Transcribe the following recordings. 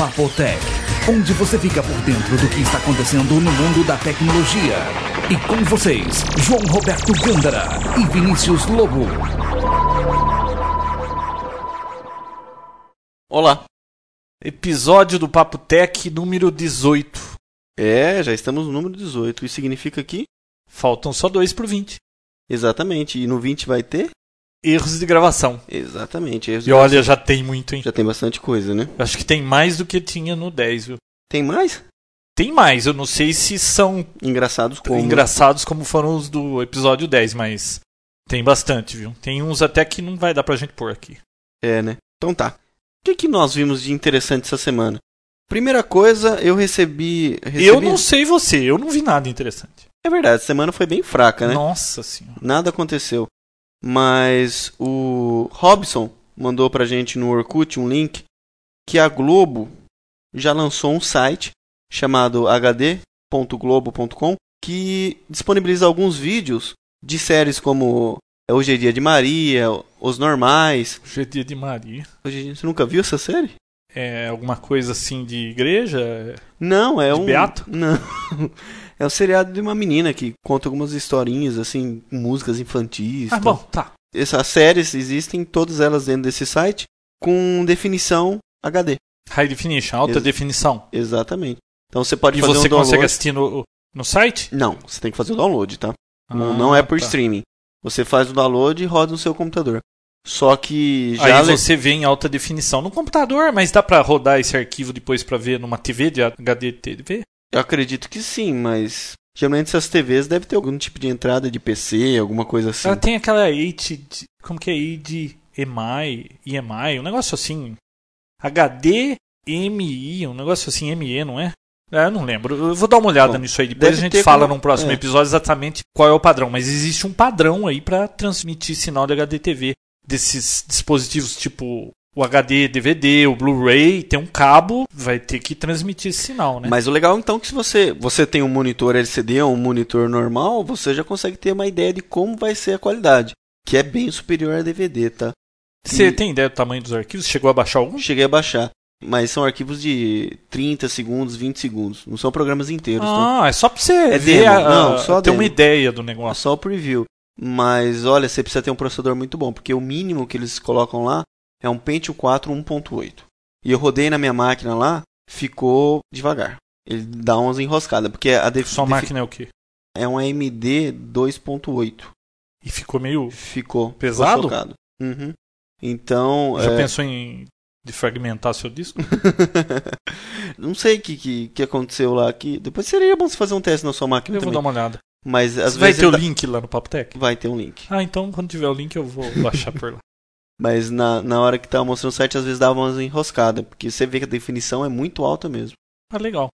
Papotec, onde você fica por dentro do que está acontecendo no mundo da tecnologia. E com vocês, João Roberto Gândara e Vinícius Lobo. Olá. Episódio do Papo Tech número 18. É, já estamos no número 18. Isso significa que? Faltam só dois pro 20. Exatamente. E no 20 vai ter? Erros de gravação. Exatamente. Erros E olha, gravação. já tem muito, hein? já tem bastante coisa, né? Acho que tem mais do que tinha no 10, viu? Tem mais? Tem mais, eu não sei se são Engraçados como? engraçados como foram os do episódio 10, mas tem bastante, viu? Tem uns até que não vai dar pra gente pôr aqui. É, né? Então tá. O que, que nós vimos de interessante essa semana? Primeira coisa, eu recebi. recebi... Eu não sei você, eu não vi nada interessante. É verdade, a semana foi bem fraca, né? Nossa senhora. Nada aconteceu. Mas o Robson mandou pra gente no Orkut um link que a Globo já lançou um site chamado hd.globo.com que disponibiliza alguns vídeos de séries como Hoje é Dia de Maria, Os Normais. Hoje é dia de Maria. Hoje, é você nunca viu essa série? É alguma coisa assim de igreja? Não, é De um. Beato? Não. É um seriado de uma menina que conta algumas historinhas, assim, músicas infantis. Ah, tal. bom, tá. Essas séries existem, todas elas dentro desse site, com definição HD. High definition, alta Ex- definição. Exatamente. Então você pode E fazer você um consegue assistir no, no site? Não, você tem que fazer o download, tá? não, Ah, não é por tá. streaming. Você faz o download e roda no seu computador. Só que já Aí você vê em alta definição no computador, mas dá pra rodar esse arquivo depois pra ver numa TV de HD TV? Eu acredito que sim, mas geralmente essas TVs devem ter algum tipo de entrada de PC, alguma coisa assim. Ela tem aquela HD, como que é HDMI, EMI, um negócio assim. HDMI, um negócio assim, ME, não é? É, eu não lembro. Eu vou dar uma olhada Bom, nisso aí. Depois a gente fala como- num próximo é. episódio exatamente qual é o padrão. Mas existe um padrão aí pra transmitir sinal de HDTV. Desses dispositivos tipo o HD DVD, o Blu-ray, tem um cabo, vai ter que transmitir esse sinal, né? Mas o legal então é que se você, você tem um monitor LCD ou um monitor normal, você já consegue ter uma ideia de como vai ser a qualidade, que é bem superior a DVD, tá? Você E- tem ideia do tamanho dos arquivos? Chegou a baixar algum? Cheguei a baixar, mas são arquivos de 30 segundos, 20 segundos, não são programas inteiros, tá? Ah, é só pra você É ver, a- Não, só ter uma demo. ideia do É negócio. só o preview. Mas olha, você precisa ter um processador muito bom, porque o mínimo que eles colocam lá é um Pentium 4 1.8. E eu rodei na minha máquina lá, ficou devagar. Ele dá umas enroscadas, porque a def Sua máquina é o quê? é um AMD 2.8. E ficou meio. Ficou Pesado? Ficou. Uhum. Então, Já é, pensou em defragmentar seu disco? não sei o que, que, que aconteceu lá. Que depois seria bom você fazer um teste na sua máquina Eu vou também. dar uma olhada. Mas às vai vezes ter o link lá no Papo Tech? dá- vai ter um link. Ah, então quando tiver o link eu vou baixar por lá. Mas na, na hora que tava mostrando o site, às vezes dava umas enroscadas, porque você vê que a definição é muito alta mesmo. Ah, legal.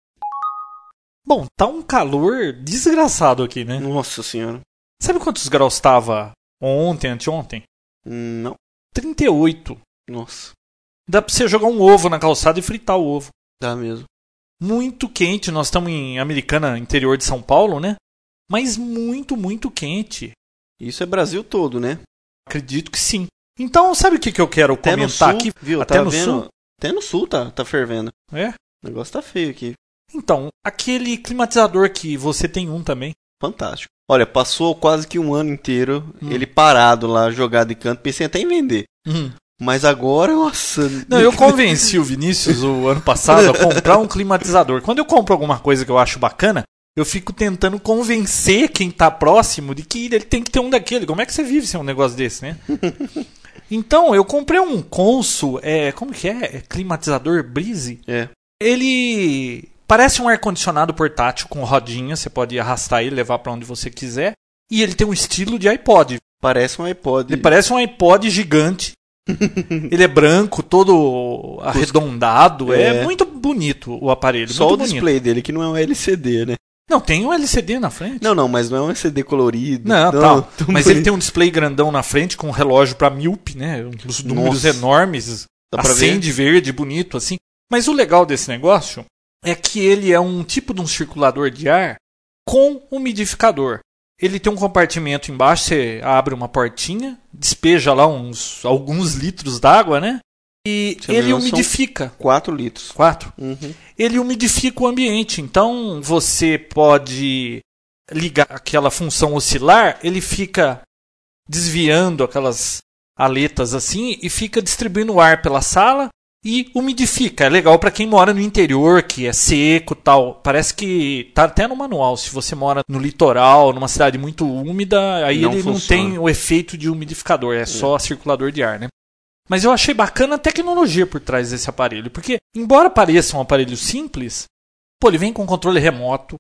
Bom, tá um calor desgraçado aqui, né? Nossa senhora. Sabe quantos graus estava ontem, anteontem? Não. 38. Nossa. Dá pra você jogar um ovo na calçada e fritar o ovo. Dá mesmo. Muito quente. Nós estamos em Americana, interior de São Paulo, né? Mas muito, muito quente. Isso é Brasil todo, né? Acredito que sim. Então, sabe o que, que eu quero Até comentar sul, aqui? viu? Até Tava no vendo- sul? Até no sul tá, tá fervendo. É? O negócio tá feio aqui. Então, aquele climatizador que você tem um também. Fantástico. Olha, passou quase que um ano inteiro Hum. ele parado lá, jogado de canto. Pensei até em vender. Mas agora, nossa. Não, eu convenci o Vinícius o ano passado a comprar um climatizador. Quando eu compro alguma coisa que eu acho bacana, eu fico tentando convencer quem tá próximo de que ele tem que ter um daquele. Como é que você vive sem um negócio desse, né? Então, eu comprei um Consul, é, como que é? É climatizador Breeze. É. Ele parece um ar-condicionado portátil com rodinha, você pode arrastar ele, levar pra onde você quiser. E ele tem um estilo de iPod. Parece um iPod. Ele parece um iPod gigante. ele é branco, todo arredondado. É, É. muito bonito o aparelho. Só o bonito. display dele, que não é um LCD, né? Não, tem um LCD na frente. Não, não, mas não é um LCD colorido. Não, tal. tão Mas ele tem um display grandão na frente com um relógio pra míope, né? Uns números Nossa. enormes. Dá? Acende verde, bonito, assim. Mas o legal desse negócio é que ele é um tipo de um circulador de ar com umidificador. Ele tem um compartimento embaixo, você abre uma portinha, despeja lá uns alguns litros d'água, né? E não ele umidifica. 4 litros. Quatro. Uhum. Ele umidifica o ambiente. Então você pode ligar aquela função oscilar, ele fica desviando aquelas aletas assim e fica distribuindo o ar pela sala e umidifica. É legal para quem mora no interior, que é seco, tal. Parece que tá até no manual. Se você mora no litoral, numa cidade muito úmida, aí Não ele não funciona. tem o efeito de umidificador, é só circulador de ar, né? Mas eu achei bacana a tecnologia por trás desse aparelho, porque embora pareça um aparelho simples, pô, ele vem com controle remoto,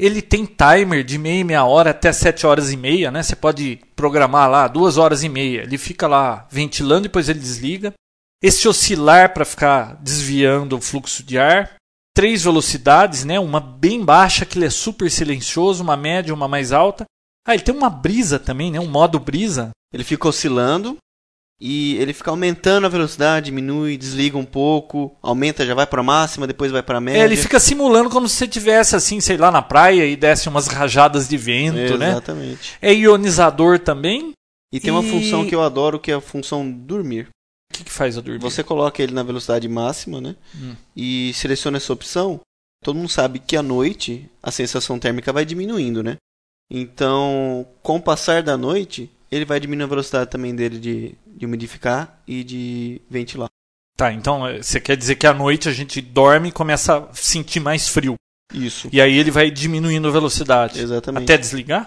ele tem timer de meia e meia hora até 7 horas e meia, né? Você pode programar lá duas horas e meia. Ele fica lá ventilando, depois ele desliga. Esse oscilar para ficar desviando o fluxo de ar. Três velocidades, né? Uma bem baixa, que ele é super silencioso, uma média, uma mais alta. Ah, ele tem uma brisa também, né? Um modo brisa. Ele fica oscilando e ele fica aumentando a velocidade, diminui, desliga um pouco, aumenta, já vai para máxima, depois vai para média. É, ele fica simulando como se você tivesse assim, sei lá, na praia e desse umas rajadas de vento, né? Exatamente. É ionizador também. E tem uma E- função que eu adoro, que é a função dormir. O que, que faz eu dormir? Você coloca ele na velocidade máxima, né? Hum. E seleciona essa opção. Todo mundo sabe que à noite a sensação térmica vai diminuindo, né? Então, com o passar da noite, ele vai diminuindo a velocidade também dele de, de umidificar e de ventilar. Tá, então eh, você quer dizer que à noite a gente dorme e começa a sentir mais frio. Isso. E aí ele vai diminuindo a velocidade. Exatamente. Até desligar?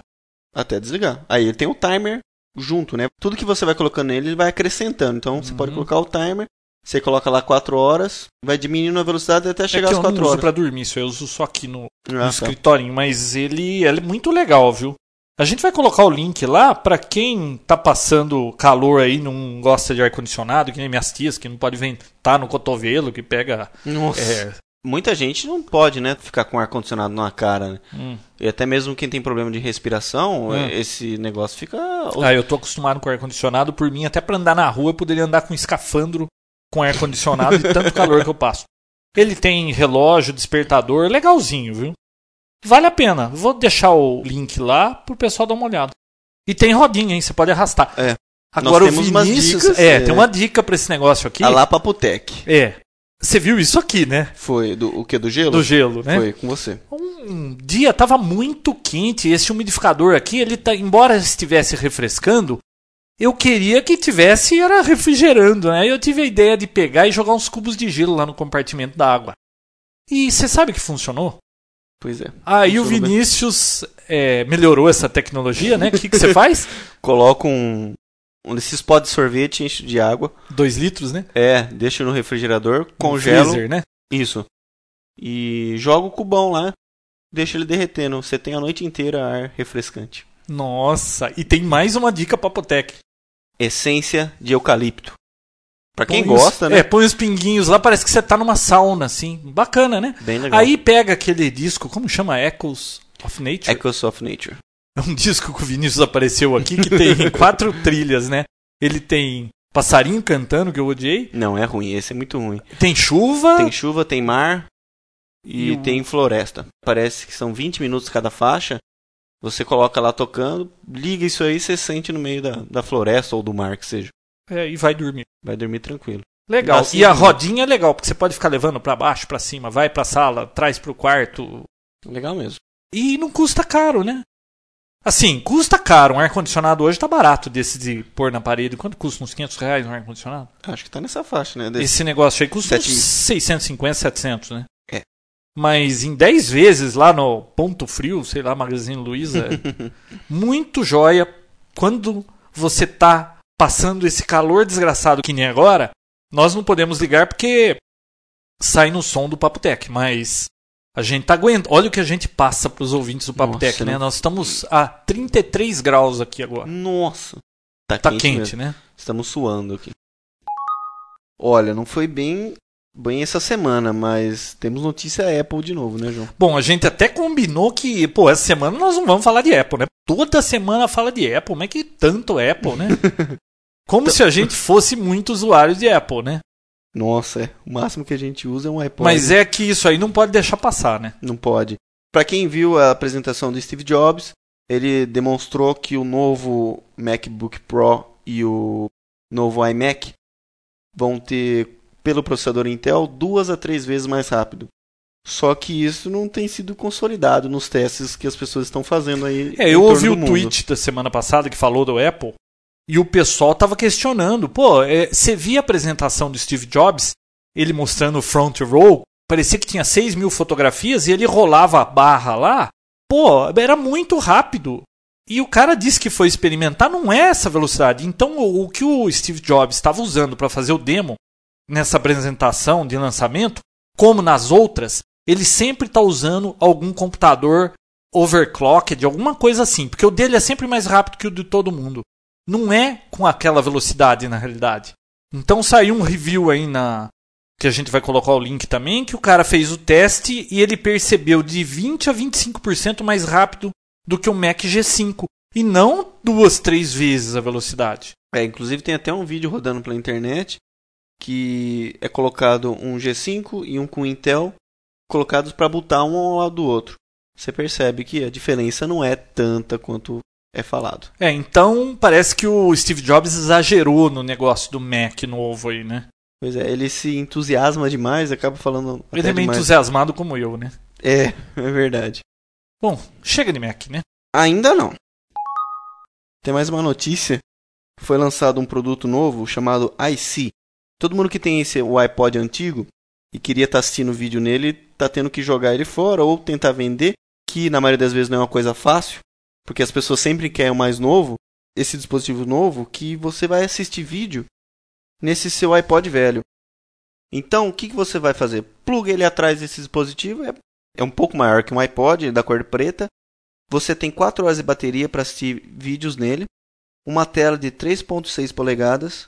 Até desligar. Aí ele tem o timer junto, né? Tudo que você vai colocando nele, ele vai acrescentando. Então você Uhum. pode colocar o timer, você coloca lá 4 horas, vai diminuindo a velocidade até chegar é às eu 4 não uso horas. pra dormir, isso eu uso só aqui no, no Ah, tá. escritorinho. Mas ele, ele é muito legal, viu? A gente vai colocar o link lá pra quem tá passando calor aí, não gosta de ar-condicionado, que nem minhas tias, que não pode ventar no cotovelo, que pega. Nossa. É, Muita gente não pode, né, ficar com ar-condicionado na cara, né? hum. E até mesmo quem tem problema de respiração, Hum. esse negócio fica. Ah, eu tô acostumado com ar-condicionado, por mim, até pra andar na rua eu poderia andar com escafandro com ar-condicionado de tanto calor que eu passo. Ele tem relógio, despertador, legalzinho, viu? Vale a pena. Vou deixar o link lá pro pessoal dar uma olhada. E tem rodinha, hein? Você pode arrastar. É. Agora Nós temos o Vinícius. dicas, é, é. tem uma dica pra esse negócio aqui. A lá Papotec. É. Você viu isso aqui, né? Foi do o que? Do gelo? Do gelo, né? Foi com você. Um dia tava muito quente. Esse umidificador aqui, ele tá, embora estivesse refrescando, eu queria que tivesse era refrigerando, né? Eu tive a ideia de pegar e jogar uns cubos de gelo lá no compartimento da água. E você sabe que funcionou? Pois é. Aí o Funcionou bem. Vinícius é, melhorou essa tecnologia, né? O que, que você faz? Coloca um, um desses potes de sorvete, enche de água. Dois litros, né? É, deixa no refrigerador, No congelo. freezer, né? Isso. E joga o cubão lá. Deixa ele derretendo. Você tem a noite inteira ar refrescante. Nossa, e tem mais uma dica pra Apotec. Essência de eucalipto. Pra quem Põe os- gosta, né? É, põe os pinguinhos lá, parece que você tá numa sauna, assim. Bacana, né? Bem legal. Aí pega aquele disco, como chama? Echoes of Nature? Echoes of Nature. É um disco que o Vinícius apareceu aqui que tem quatro trilhas, né? Ele tem passarinho cantando, que eu odiei. Não, é ruim. Esse é muito ruim. Tem chuva. Tem chuva, tem mar e, E o- tem floresta. Parece que são 20 minutos cada faixa. Você coloca lá tocando, liga isso aí, você sente no meio da, da floresta ou do mar que seja. É, e vai dormir. Vai dormir tranquilo. Legal. Assim, e a rodinha é legal, porque você pode ficar levando pra baixo, pra cima, vai pra sala, traz pro quarto. Legal mesmo. E não custa caro, né? Assim, custa caro. Um ar-condicionado hoje tá barato desse de pôr na parede. Quanto custa? Uns 500 reais um ar-condicionado? Acho que tá nessa faixa, né? Desse- Esse negócio aí custa uns Sete mil. 650, 700, né? É. Mas em 10 vezes lá no Ponto Frio, sei lá, Magazine Luiza, muito joia. Quando você tá passando esse calor desgraçado que nem agora, nós não podemos ligar porque sai no som do Papo Tech, mas a gente tá aguentando. Olha o que a gente passa pros ouvintes do Papo Nossa, Tech, né? né? Nós estamos a 33 graus aqui agora. Nossa. Tá, Tá quente, quente, né? Estamos suando aqui. Olha, não foi bem, bem essa semana, mas temos notícia Apple de novo, né, João? Bom, a gente até combinou que, pô, essa semana nós não vamos falar de Apple, né? Toda semana fala de Apple, mas que tanto Apple, né? Como se a gente fosse muito usuário de Apple, né? Nossa, é. O máximo que a gente usa é um iPod. Mas é que isso aí não pode deixar passar, né? Não pode. Pra quem viu a apresentação do Steve Jobs, ele demonstrou que o novo MacBook Pro e o novo iMac vão ter pelo processador Intel duas a três vezes mais rápido. Só que isso não tem sido consolidado nos testes que as pessoas estão fazendo aí. É, eu ouvi o mundo. tweet da semana passada que falou do Apple e o pessoal tava questionando. Pô, é, você via a apresentação do Steve Jobs, ele mostrando o front row, parecia que tinha 6 mil fotografias e ele rolava a barra lá. Pô, era muito rápido. E o cara disse que foi experimentar, não é essa velocidade. Então, o, o que o Steve Jobs estava usando para fazer o demo nessa apresentação de lançamento, como nas outras, ele sempre está usando algum computador overclocked, alguma coisa assim, porque o dele é sempre mais rápido que o de todo mundo. Não é com aquela velocidade na realidade. Então saiu um review aí na que a gente vai colocar o link também, que o cara fez o teste e ele percebeu de 20 a 25% mais rápido do que o Mac G5 e não duas, três vezes a velocidade. É, inclusive tem até um vídeo rodando pela internet que é colocado um G5 e um com Intel colocados para botar um ao lado do outro. Você percebe que a diferença não é tanta quanto é falado. É, então parece que o Steve Jobs exagerou no negócio do Mac novo aí, né? Pois é, ele se entusiasma demais, acaba falando. Ele é meio entusiasmado como eu, né? É, é verdade. Bom, chega de Mac, né? Ainda não. Tem mais uma notícia. Foi lançado um produto novo chamado iC. Todo mundo que tem esse o iPod antigo e queria estar tá assistindo vídeo nele, tá tendo que jogar ele fora ou tentar vender, que na maioria das vezes não é uma coisa fácil, porque as pessoas sempre querem o mais novo, esse dispositivo novo que você vai assistir vídeo nesse seu iPod velho. Então, o que, que você vai fazer? Pluga ele atrás desse dispositivo, é é um pouco maior que um iPod, da cor preta. Você tem 4 horas de bateria para assistir vídeos nele, uma tela de 3.6 polegadas.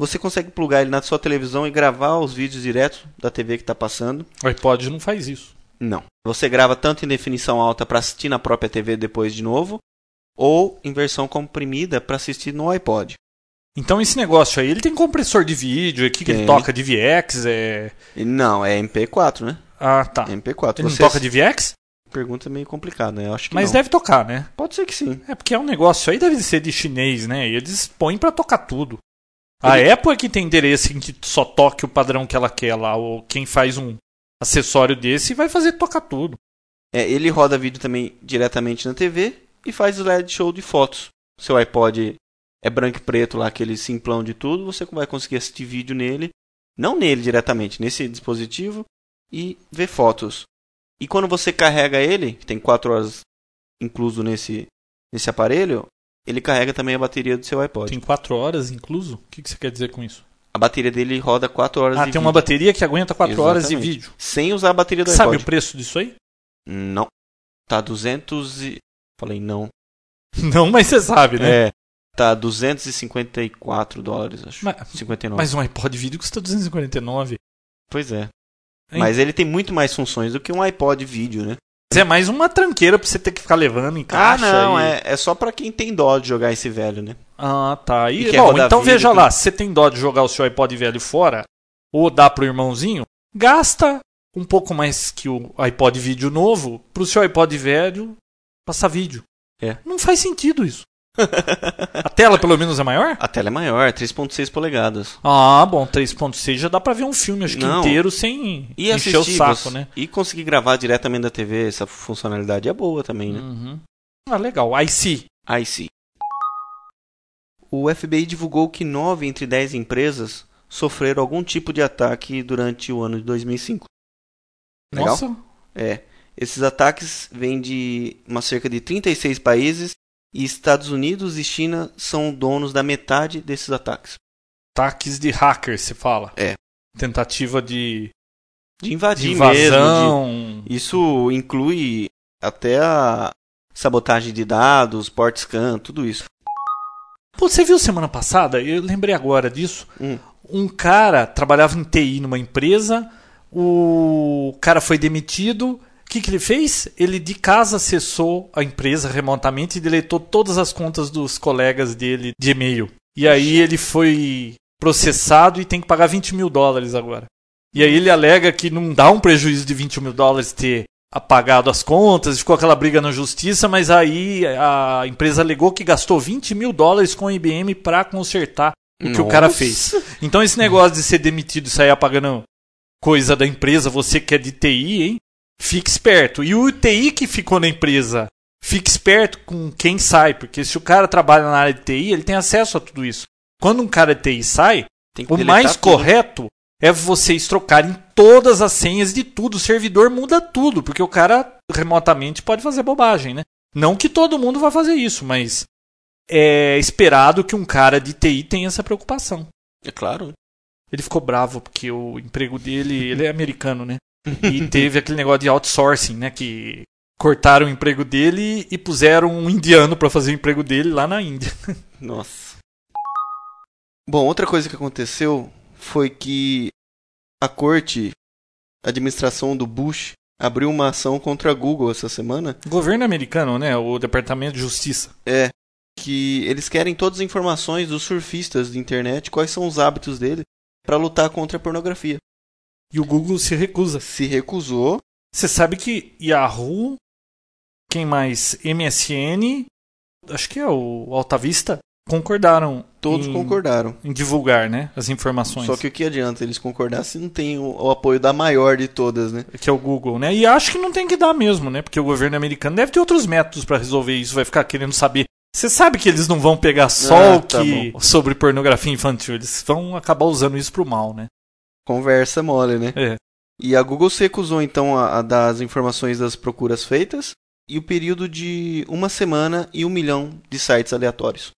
Você consegue plugar ele na sua televisão e gravar os vídeos direto da TV que está passando. O iPod não faz isso. Não. Você grava tanto em definição alta para assistir na própria TV depois de novo, ou em versão comprimida para assistir no iPod. Então esse negócio aí, ele tem compressor de vídeo, aqui que ele toca de VX, é... Não, é MP4, né? Ah, tá. MP4. Ele Você não toca de VX? Pergunta meio complicada, né? Eu acho que Mas não. deve tocar, né? Pode ser que sim. É porque é um negócio aí deve ser de chinês, né? E eles põem para tocar tudo. A Ele... Apple é que tem interesse em que só toque o padrão que ela quer lá, ou quem faz um acessório desse vai fazer tocar tudo. É, ele roda vídeo também diretamente na TV e faz slideshow de fotos. Seu iPod é branco e preto lá, aquele simplão de tudo, você vai conseguir assistir vídeo nele, não nele diretamente, nesse dispositivo, e ver fotos. E quando você carrega ele, que tem 4 horas incluso nesse, nesse aparelho, ele carrega também a bateria do seu iPod. Tem 4 horas incluso? O que, que você quer dizer com isso? A bateria dele roda 4 horas ah, tem vídeo. uma bateria que aguenta 4 horas de vídeo. Sem usar a bateria do Sabe iPod. Sabe o preço disso aí? Não. Tá 200 e... Falei não. Não, mas você sabe, né? É. Tá 254 dólares, acho. Mas, 59. Mas um iPod vídeo custa 249. Pois é. Mas ele tem muito mais funções do que um iPod vídeo, né? Mas é mais uma tranqueira pra você ter que ficar levando em caixa. Ah, não, e... é, é só pra quem tem dó de jogar esse velho, né? Ah, tá. E, e bom, então veja lá, se você tem dó de jogar o seu iPod velho fora, ou dá pro irmãozinho, gasta um pouco mais que o iPod vídeo novo pro seu iPod velho passar vídeo. É. Não faz sentido isso. A tela pelo menos é maior? A tela é maior, 3.6 polegadas. Ah, bom, 3.6 já dá pra ver um filme acho que Não. inteiro sem e encher o saco, né? E conseguir gravar diretamente da TV, essa funcionalidade é boa também, né? Uhum. Ah, legal. IC. IC. O FBI divulgou que 9 entre 10 empresas sofreram algum tipo de ataque durante o ano de 2005. Legal? Nossa. É. Esses ataques vêm de uma cerca de 36 países e Estados Unidos e China são donos da metade desses ataques. Ataques de hackers, se fala. É. Tentativa de. De invadir de invasão. mesmo. De... Isso inclui até a sabotagem de dados, port scan, tudo isso. Pô, você viu semana passada? Eu lembrei agora disso. Hum. Um cara trabalhava em TI numa empresa, o cara foi demitido que, que ele fez? Ele de casa acessou a empresa remotamente e deletou todas as contas dos colegas dele de e-mail. E aí ele foi processado e tem que pagar 20 mil dólares agora. E aí ele alega que não dá um prejuízo de 20 mil dólares ter apagado as contas, ficou aquela briga na justiça, mas aí a empresa alegou que gastou 20 mil dólares com a IBM para consertar o que o cara Nossa. fez. Então esse negócio de ser demitido e sair apagando coisa da empresa, você que é de TI, hein? Fique esperto. E o TI que ficou na empresa, fique esperto com quem sai, porque se o cara trabalha na área de TI, ele tem acesso a tudo isso. Quando um cara de TI sai, o mais tudo. correto é vocês trocarem todas as senhas de tudo. O servidor muda tudo, porque o cara remotamente pode fazer bobagem, né? Não que todo mundo vá fazer isso, mas é esperado que um cara de TI tenha essa preocupação. É claro. Ele ficou bravo porque o emprego dele, ele é americano, né? E teve aquele negócio de outsourcing, né? Que cortaram o emprego dele e puseram um indiano para fazer o emprego dele lá na Índia. Nossa. Bom, outra coisa que aconteceu foi que a corte, a administração do Bush, abriu uma ação contra a Google essa semana. Governo americano, né? O Departamento de Justiça. É que eles querem todas as informações dos surfistas de internet, quais são os hábitos dele, para lutar contra a pornografia. E o Google se recusa. Se recusou. Você sabe que Yahoo, quem mais? MSN, acho que é o Alta Vista, concordaram. Todos em, concordaram. Em divulgar, né? As informações. Só que o que adianta eles concordar se não tem o, o apoio da maior de todas, né? Que é o Google, né? E acho que não tem que dar mesmo, né? Porque o governo americano deve ter outros métodos para resolver isso. Vai ficar querendo saber. Você sabe que eles não vão pegar só Ah, o tá que sobre pornografia infantil. Eles vão acabar usando isso pro mal, né? Conversa mole, né? É. E a Google se recusou então a, a dar as informações das procuras feitas e o período de uma semana e um milhão de sites aleatórios.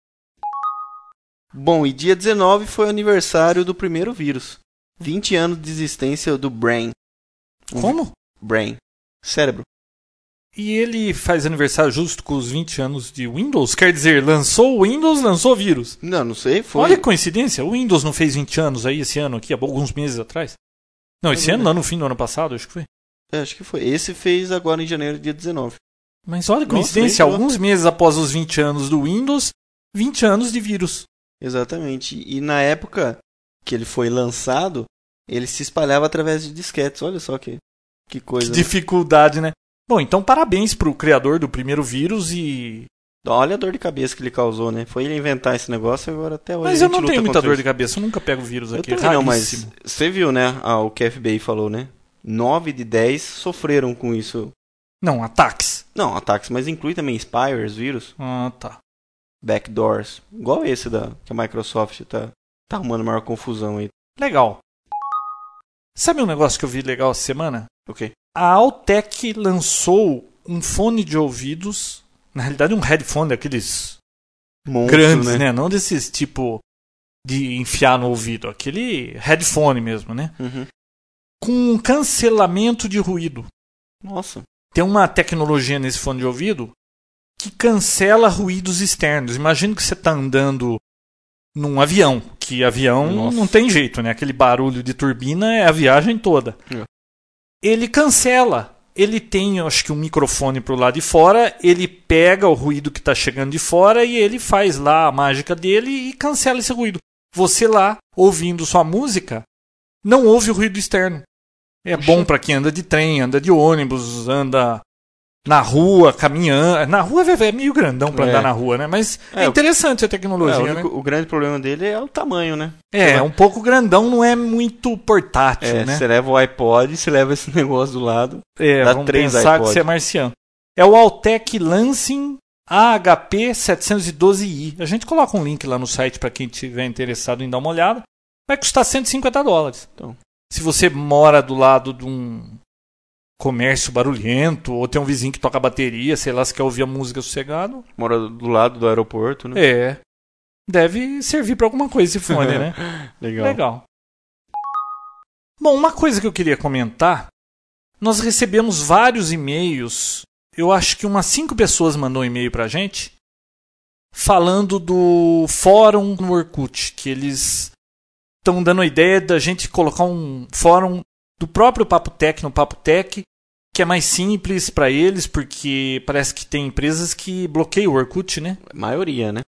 Bom, e dia 19 foi o aniversário do primeiro vírus. 20 anos de existência do Brain. Como? Brain. Cérebro. E ele faz aniversário justo com os 20 anos de Windows? Quer dizer, lançou o Windows, lançou o vírus. Não, não sei, foi. Olha que coincidência, o Windows não fez 20 anos aí esse ano aqui, há alguns meses atrás. Não, esse É ano não, no fim do ano passado, acho que foi. É, acho que foi. Esse fez agora em janeiro, dia 19. Mas olha que Nossa, coincidência, nem alguns meses após os 20 anos do Windows, 20 anos de vírus. Exatamente. E na época que ele foi lançado, ele se espalhava através de disquetes. Olha só que, que coisa. Que né? dificuldade, né? Bom, então parabéns pro criador do primeiro vírus e. Olha a dor de cabeça que ele causou, né? Foi ele inventar esse negócio agora até hoje. Mas a eu não tenho muita dor de cabeça, eu nunca pego vírus Eu aqui. também não, mas você viu, né? Ah, o que a FBI falou, né? 9 de 10 sofreram com isso. Não, ataques. Não, ataques, mas inclui também spywares, vírus, Ah, tá. backdoors. Igual esse da que a Microsoft tá, tá arrumando maior confusão aí. Legal. Sabe um negócio que eu vi legal essa semana? Ok. A Altec lançou um fone de ouvidos, na realidade um headphone daqueles Monstro, grandes, né? né? Não desses tipo de enfiar no ouvido, aquele headphone mesmo, né? Uhum. Com cancelamento de ruído. Nossa. Tem uma tecnologia nesse fone de ouvido que cancela ruídos externos. Imagina que você está andando num avião, que avião Nossa. não tem jeito, né? Aquele barulho de turbina é a viagem toda. É. Ele cancela. Ele tem, acho que um microfone pro lado de fora, ele pega o ruído que está chegando de fora e ele faz lá a mágica dele e cancela esse ruído. Você lá, ouvindo sua música, não ouve o ruído externo. É bom para quem anda de trem, anda de ônibus, anda na rua, caminhando. Na rua é é meio grandão para É. andar na rua, né? Mas é, É, interessante a É, tecnologia, o, né? único- o grande problema dele é o tamanho, né? É, Você um pouco grandão, não é muito portátil, É, né? você leva o iPod, você leva esse negócio do lado. É, dá vamos três pensar iPod. que você é marciano. É o Altec Lansing AHP 712i. A gente coloca um link lá no site para quem tiver interessado em dar uma olhada. Vai custar 150 dólares. Então. Se você mora do lado de um comércio barulhento, ou tem um vizinho que toca bateria, sei lá, se quer ouvir a música sossegado, Mora do lado do aeroporto, né? é. Deve servir para alguma coisa esse fone, né? Legal. Legal. Bom, uma coisa que eu queria comentar, nós recebemos vários e-mails. Eu acho que umas cinco pessoas mandou um e-mail pra gente falando do fórum no Orkut, que eles estão dando a ideia da gente colocar um fórum do próprio Papo Tech no Papo Tech, que é mais simples para eles, porque parece que tem empresas que bloqueiam o Orkut, né? Maioria, né?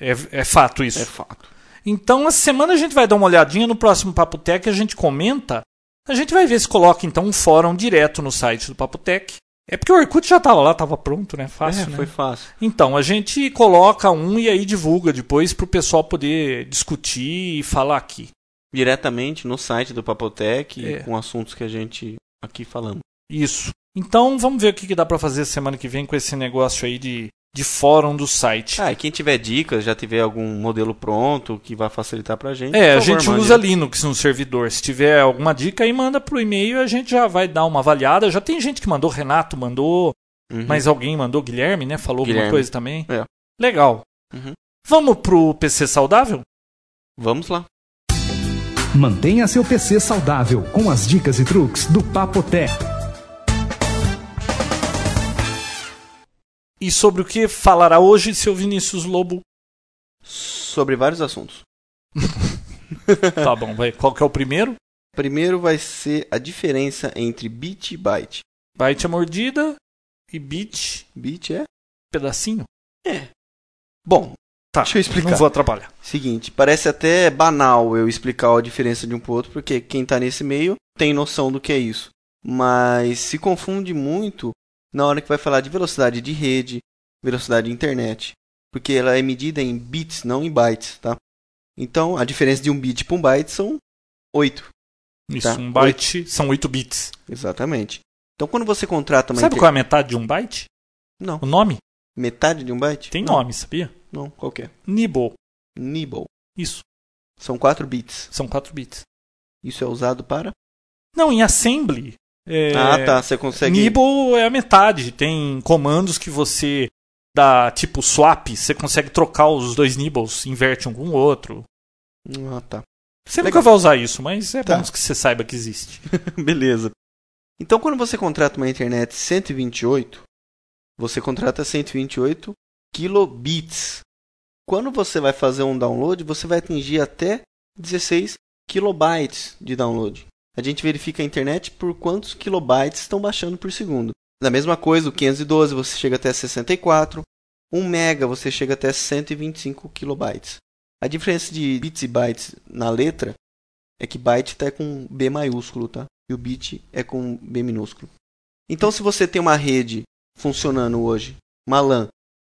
É, é fato isso. É fato. Então, essa semana a gente vai dar uma olhadinha no próximo Papo Tech, a gente comenta. A gente vai ver se coloca então um fórum direto no site do Papo Tech É porque o Orkut já tava lá, tava pronto, né? Fácil, é, né? foi fácil. Então, a gente coloca um e aí divulga depois pro pessoal poder discutir e falar aqui. Diretamente no site do Papotec, É. com assuntos que a gente aqui falamos. Isso. Então, vamos ver o que, que dá pra fazer semana que vem com esse negócio aí de, de fórum do site. Ah, e quem tiver dicas, já tiver algum modelo pronto que vai facilitar pra gente. É, a favor, gente mande. usa Linux no servidor. Se tiver alguma dica aí, manda pro e-mail a gente já vai dar uma avaliada. Já tem gente que mandou, Renato mandou, Uhum. mas alguém mandou, Guilherme, né? Falou alguma Guilherme. coisa também. É. Legal. Uhum. Vamos pro PC saudável? Vamos lá. Mantenha seu PC saudável com as dicas e truques do Papotec. E sobre o que falará hoje seu Vinícius Lobo? Sobre vários assuntos. Tá bom, vai. Qual que é o primeiro? Primeiro vai ser a diferença entre bit e byte. Byte é mordida e bit Bit é? pedacinho. Bom, Tá, Deixa eu explicar. não vou atrapalhar. seguinte, parece até banal eu explicar a diferença de um pro outro, porque quem tá nesse meio tem noção do que é isso. Mas se confunde muito na hora que vai falar de velocidade de rede, velocidade de internet, porque ela é medida em bits, não em bytes, tá? Então, a diferença de um bit para um byte são 8. Isso, Tá. um byte são 8 bits. Exatamente. Então, quando você contrata uma Sabe inter- qual é a metade de um byte? Não. O nome? Metade de um byte? Tem não. nome, sabia? Não, qual que é? Nibble. Nibble. Isso, São 4 bits. são 4 bits. Isso é usado para? Não, em assembly. É, Ah, tá. Você consegue. Nibble é a metade. Tem comandos que você dá tipo swap, você consegue trocar os dois nibbles, inverte um com o outro. Ah, tá. Você Legal. nunca vai usar isso, mas é Tá. bom que você saiba que existe. Beleza. Então, quando você contrata uma internet 128, você contrata 128 kilobits. Quando você vai fazer um download, você vai atingir até 16 kilobytes de download. A gente verifica a internet por quantos kilobytes estão baixando por segundo. Da mesma coisa, o 512 você chega até 64, 1 mega você chega até 125 kilobytes. A diferença de bits e bytes na letra é que byte está com B maiúsculo, tá? E o bit é com B minúsculo. Então, se você tem uma rede funcionando hoje, uma LAN,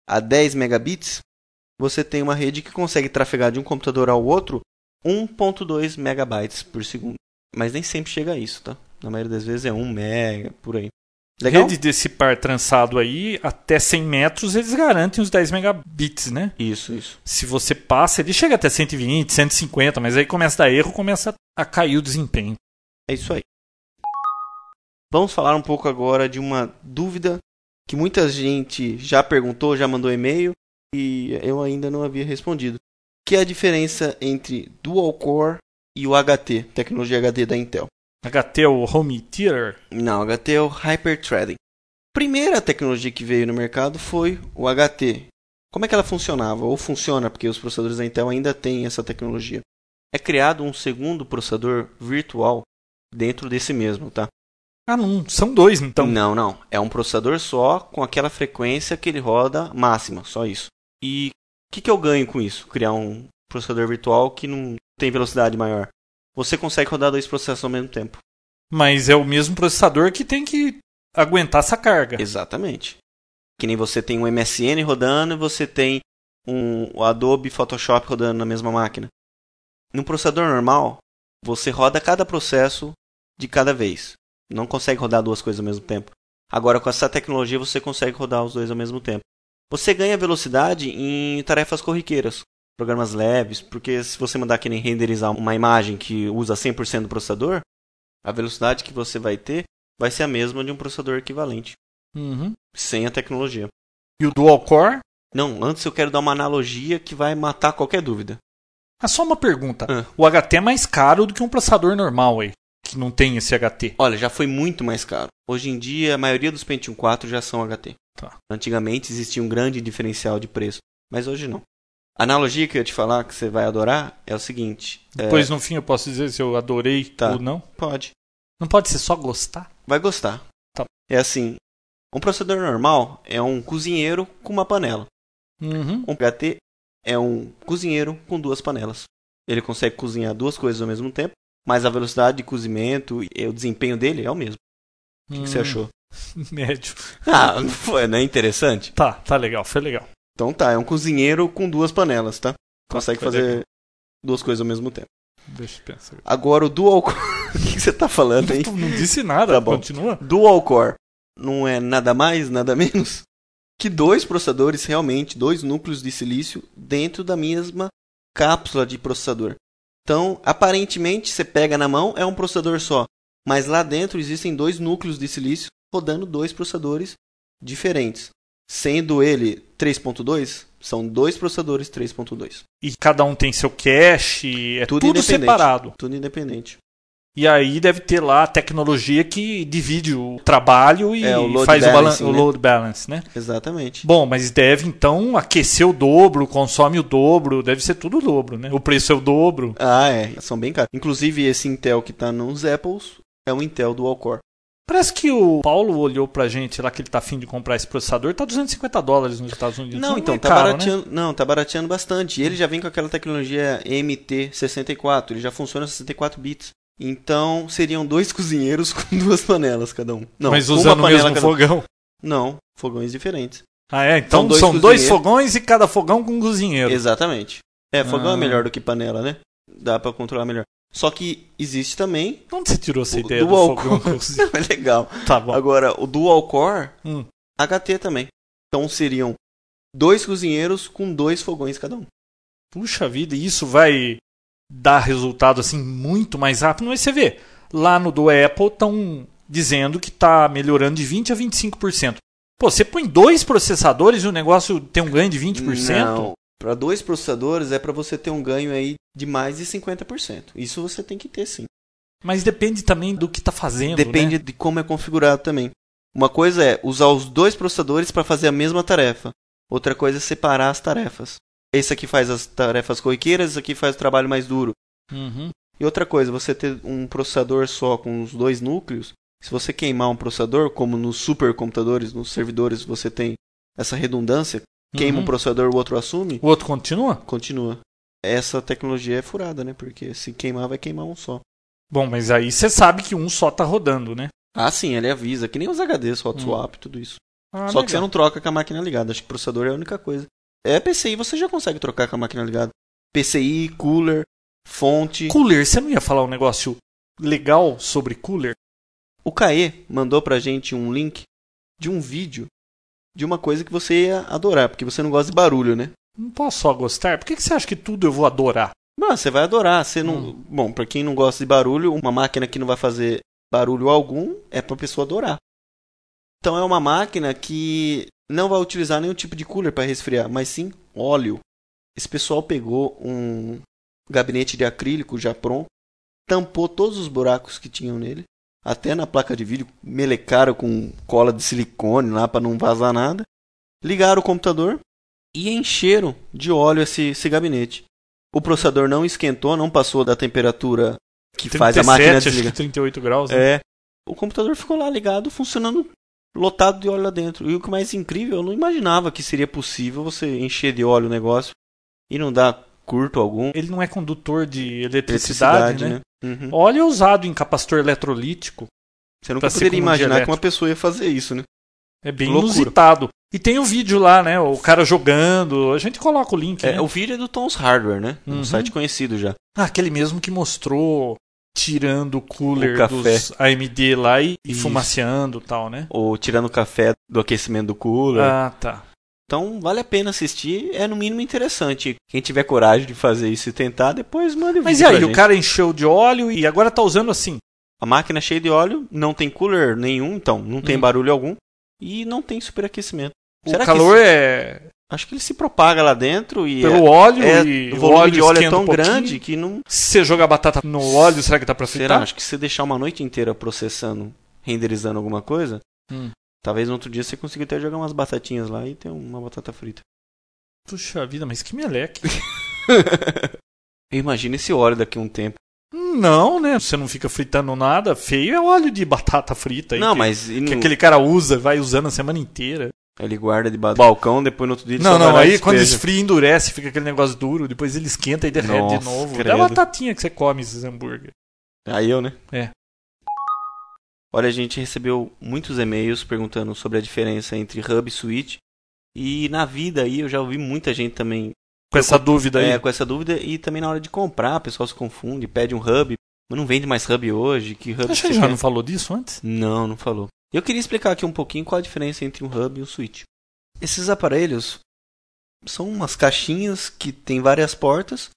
a 10 megabits, você tem uma rede que consegue trafegar de um computador ao outro 1.2 megabytes por segundo. Mas nem sempre chega a isso, tá? Na maioria das vezes é 1 mega, por aí. Legal? Rede desse par trançado aí, até 100 metros, eles garantem os 10 megabits, né? Isso, isso. Se você passa, ele chega até 120, 150, mas aí começa a dar erro, começa a cair o desempenho. É isso aí. Vamos falar um pouco agora de uma dúvida que muita gente já perguntou, já mandou e-mail e eu ainda não havia respondido. Que é a diferença entre Dual Core e o HT, tecnologia HD da Intel. HT é o Home Theater. Não, HT é o Hyperthreading. Primeira tecnologia que veio no mercado foi o HT. Como é que ela funcionava? Ou funciona, porque os processadores da Intel ainda têm essa tecnologia. É criado um segundo processador virtual dentro desse mesmo, tá? Ah, não, são dois então. Não, não. É um processador só com aquela frequência que ele roda máxima, só isso. E o que, que eu ganho com isso? Criar um processador virtual que não tem velocidade maior. Você consegue rodar dois processos ao mesmo tempo. Mas é o mesmo processador que tem que aguentar essa carga. Exatamente. Que nem você tem um MSN rodando e você tem um Adobe Photoshop rodando na mesma máquina. No processador normal, você roda cada processo de cada vez. Não consegue rodar duas coisas ao mesmo tempo. Agora, com essa tecnologia, você consegue rodar os dois ao mesmo tempo. Você ganha velocidade em tarefas corriqueiras, programas leves, porque se você mandar que nem renderizar uma imagem que usa 100% do processador, a velocidade que você vai ter vai ser a mesma de um processador equivalente, Uhum. sem a tecnologia. E o Dual Core? Não, antes eu quero dar uma analogia que vai matar qualquer dúvida. Ah, só uma pergunta. Ah. O HT é mais caro do que um processador normal aí, que não tem esse HT. Olha, já foi muito mais caro. Hoje em dia, a maioria dos Pentium 4 já são HT. Tá. Antigamente existia um grande diferencial de preço, mas hoje não. A analogia que eu ia te falar, que você vai adorar, é o seguinte. é, Depois no fim eu posso dizer se eu adorei Tá. ou não. Pode. Não pode ser só gostar? Vai gostar. Tá. É assim, um processador normal é um cozinheiro com uma panela. Uhum. Um HT é um cozinheiro com duas panelas. Ele consegue cozinhar duas coisas ao mesmo tempo, mas a velocidade de cozimento e o desempenho dele é o mesmo. O que, que você Hum. achou? Médio. Ah, não foi, não é interessante? Tá, tá legal, foi legal. Então tá, é um cozinheiro com duas panelas, tá? Consegue foi fazer legal. duas coisas ao mesmo tempo. Deixa eu pensar. Agora o dual core. o que você tá falando aí? Tu não disse nada, Tá bom. continua. Dual core não é nada mais, nada menos que dois processadores realmente, dois núcleos de silício dentro da mesma cápsula de processador. Então, aparentemente, você pega na mão, é um processador só. Mas lá dentro existem dois núcleos de silício rodando dois processadores diferentes. Sendo ele 3.2, são dois processadores 3.2. E cada um tem seu cache, é Tudo tudo, separado. Tudo independente. E aí deve ter lá a tecnologia que divide o trabalho e É, o faz o, balan- balancing, o né? load balance, né? Exatamente. Bom, mas deve então aquecer o dobro, consome o dobro, deve ser tudo o dobro, né? O preço é o dobro. Ah, é. São bem caros. Inclusive, esse Intel que está nos Apples é um Intel Dual Core. Parece que o Paulo olhou pra gente lá que ele tá afim de comprar esse processador, tá 250 dólares nos Estados Unidos. Não, então, é tá caro, né? barateando. Não, tá barateando bastante. E ele já vem com aquela tecnologia MT64. Ele já funciona 64 bits. Então, seriam dois cozinheiros com duas panelas cada um. Não, Mas uma usando o mesmo cada um. fogão. Não, fogões diferentes. Ah, é? Então São dois são dois fogões e cada fogão com um cozinheiro. Exatamente. É, fogão Ah. é melhor do que panela, né? Dá pra controlar melhor. Só que existe também. Onde você tirou essa ideia do dual fogão core. cozinheiro? é legal. Tá bom. Agora, o Dual Core, Hum. HT também. Então seriam dois cozinheiros com dois fogões cada um. Puxa vida, e isso vai dar resultado assim muito mais rápido. Mas você vê, lá no do Apple estão dizendo que está melhorando de 20 a 25%. Pô, você põe dois processadores e o negócio tem um ganho de 20%? Não. Para dois processadores é para você ter um ganho aí de mais de 50%. Isso você tem que ter sim. Mas depende também do que está fazendo. Depende né? de como é configurado também. Uma coisa é usar os dois processadores para fazer a mesma tarefa. Outra coisa é separar as tarefas. Esse aqui faz as tarefas corriqueiras, esse aqui faz o trabalho mais duro. Uhum. E outra coisa, você ter um processador só com os dois núcleos, se você queimar um processador, como nos supercomputadores, nos servidores, você tem essa redundância, queima Uhum. um processador, o outro assume, O outro continua? continua. Essa tecnologia é furada, né? Porque se queimar, vai queimar um só. Bom, mas aí você sabe que um só tá rodando, né? Ah, sim, ele avisa, que nem os HDs, hot Hum. swap, tudo isso. Ah, só que você legal. não troca com a máquina ligada, acho que o processador é a única coisa. É PCI, você já consegue trocar com a máquina ligada. PCI, cooler, fonte. Cooler, você não ia falar um negócio legal sobre cooler? O Caê mandou pra gente um link de um vídeo de uma coisa que você ia adorar, porque você não gosta de barulho, né? Não posso só gostar? Por que, que você acha que tudo eu vou adorar? Mas você vai adorar. Você não... Hum. Bom, pra quem não gosta de barulho, uma máquina que não vai fazer barulho algum é pra pessoa adorar. Então é uma máquina que não vai utilizar nenhum tipo de cooler para resfriar, mas sim óleo. Esse pessoal pegou um gabinete de acrílico já pronto, tampou todos os buracos que tinham nele, até na placa de vídeo melecaram com cola de silicone lá para não vazar nada. Ligaram o computador e encheram de óleo esse, esse gabinete. O processador não esquentou, não passou da temperatura que faz a máquina acho que desligar. 38 graus. né? É. O computador ficou lá ligado, funcionando lotado de óleo lá dentro. E o que mais incrível, eu não imaginava que seria possível você encher de óleo o negócio e não dar curto algum. Ele não é condutor de eletricidade, né? Uhum. Óleo usado em capacitor eletrolítico. Você nunca poderia imaginar que uma pessoa ia fazer isso, né? É bem Loucura. inusitado. E tem o vídeo lá, né? O cara jogando. A gente coloca o link. É, né? o vídeo é do Tom's Hardware, né? Um Uhum. site conhecido já. Ah, aquele mesmo que mostrou tirando o cooler O café. dos AMD lá e, e e tal, né? Ou tirando o café do aquecimento do cooler. Ah, tá. Então vale a pena assistir, é no mínimo interessante. Quem tiver coragem de fazer isso e tentar, depois manda o Mas e aí, o gente. cara encheu de óleo e agora tá usando assim. A máquina é cheia de óleo, não tem cooler nenhum, então não tem Hum. barulho algum e não tem superaquecimento. O Será que calor isso- é Acho que ele se propaga lá dentro e pelo é- óleo é- e o volume de óleo é tão um grande que não. Se você jogar batata no óleo, será que dá pra Será? fritar? Acho que se você deixar uma noite inteira processando, renderizando alguma coisa, Hum. Talvez no outro dia você consiga até jogar umas batatinhas lá e ter uma batata frita. Puxa vida, mas que meleque. Eu imagino esse óleo daqui a um tempo. Não, né? Você não fica fritando nada. Feio é óleo de batata frita. aí não, que, mas que no- aquele cara usa, vai usando a semana inteira. ele guarda debaixo do balcão, depois no outro dia ele Não, não, aí quando despeja. esfria endurece, fica aquele negócio duro, depois ele esquenta e derrete de Nossa, novo. credo. É a batatinha que você come esses hambúrguer. Aí eu, né? Olha, a gente recebeu muitos e-mails perguntando sobre a diferença entre hub e switch. E na vida aí eu já ouvi muita gente também Com essa dúvida aí. é, com essa dúvida e também na hora de comprar, o pessoal se confunde, pede um hub, mas não vende mais hub hoje, que hub você já quer? não falou disso antes? Não, não falou. Eu queria explicar aqui um pouquinho qual a diferença entre um hub e um switch. Esses aparelhos são umas caixinhas que tem várias portas,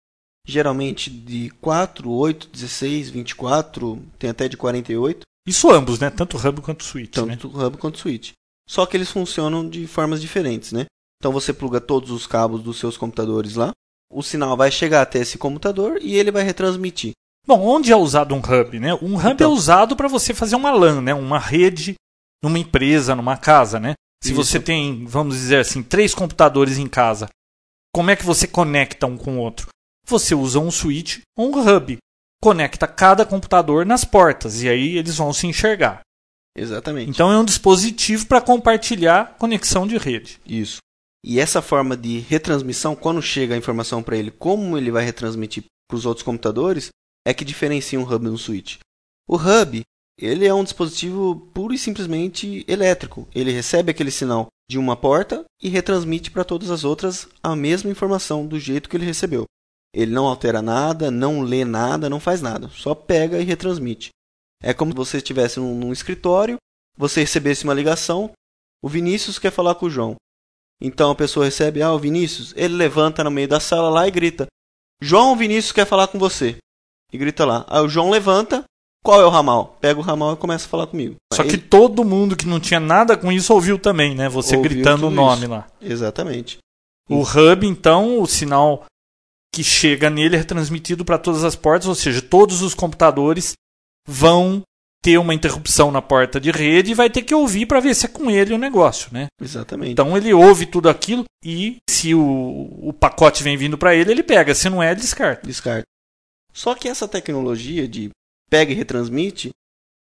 geralmente de 4, 8, 16, 24, tem até de 48, Isso ambos, né? Tanto hub quanto switch, né? tanto hub quanto switch. Só que eles funcionam de formas diferentes, né? Então você pluga todos os cabos dos seus computadores lá, o sinal vai chegar até esse computador e ele vai retransmitir. Bom, onde é usado um hub, né? Um hub Então. é usado para você fazer uma LAN, né? Uma rede numa empresa, numa casa, né? Se Isso. você tem, vamos dizer assim, três computadores em casa, como é que você conecta um com o outro? Você usa um switch ou um hub. Conecta cada computador nas portas e aí eles vão se enxergar. Exatamente. Então é um dispositivo para compartilhar conexão de rede. Isso. E essa forma de retransmissão, quando chega a informação para ele, como ele vai retransmitir para os outros computadores, é que diferencia um hub de um switch. O hub, ele é um dispositivo puro e simplesmente elétrico. Ele recebe aquele sinal de uma porta e retransmite para todas as outras a mesma informação do jeito que ele recebeu. Ele não altera nada, não lê nada, não faz nada. Só pega e retransmite. É como se você estivesse num, num escritório, você recebesse uma ligação, o Vinícius quer falar com o João. Então a pessoa recebe, ah, o Vinícius, ele levanta no meio da sala lá e grita: João, o Vinícius quer falar com você. E grita lá. Aí o João levanta, qual é o ramal? Pega o ramal e começa a falar comigo. Só que Ele- todo mundo que não tinha nada com isso ouviu também, né? Você Ouviu gritando o nome isso. lá. Exatamente. O hub, então, o sinal que chega nele é transmitido para todas as portas, ou seja, todos os computadores vão ter uma interrupção na porta de rede e vai ter que ouvir para ver se é com ele o negócio, né? Exatamente. Então ele ouve tudo aquilo e se o, o pacote vem vindo para ele, ele pega, se não é, descarta. Descarta. Só que essa tecnologia de pega e retransmite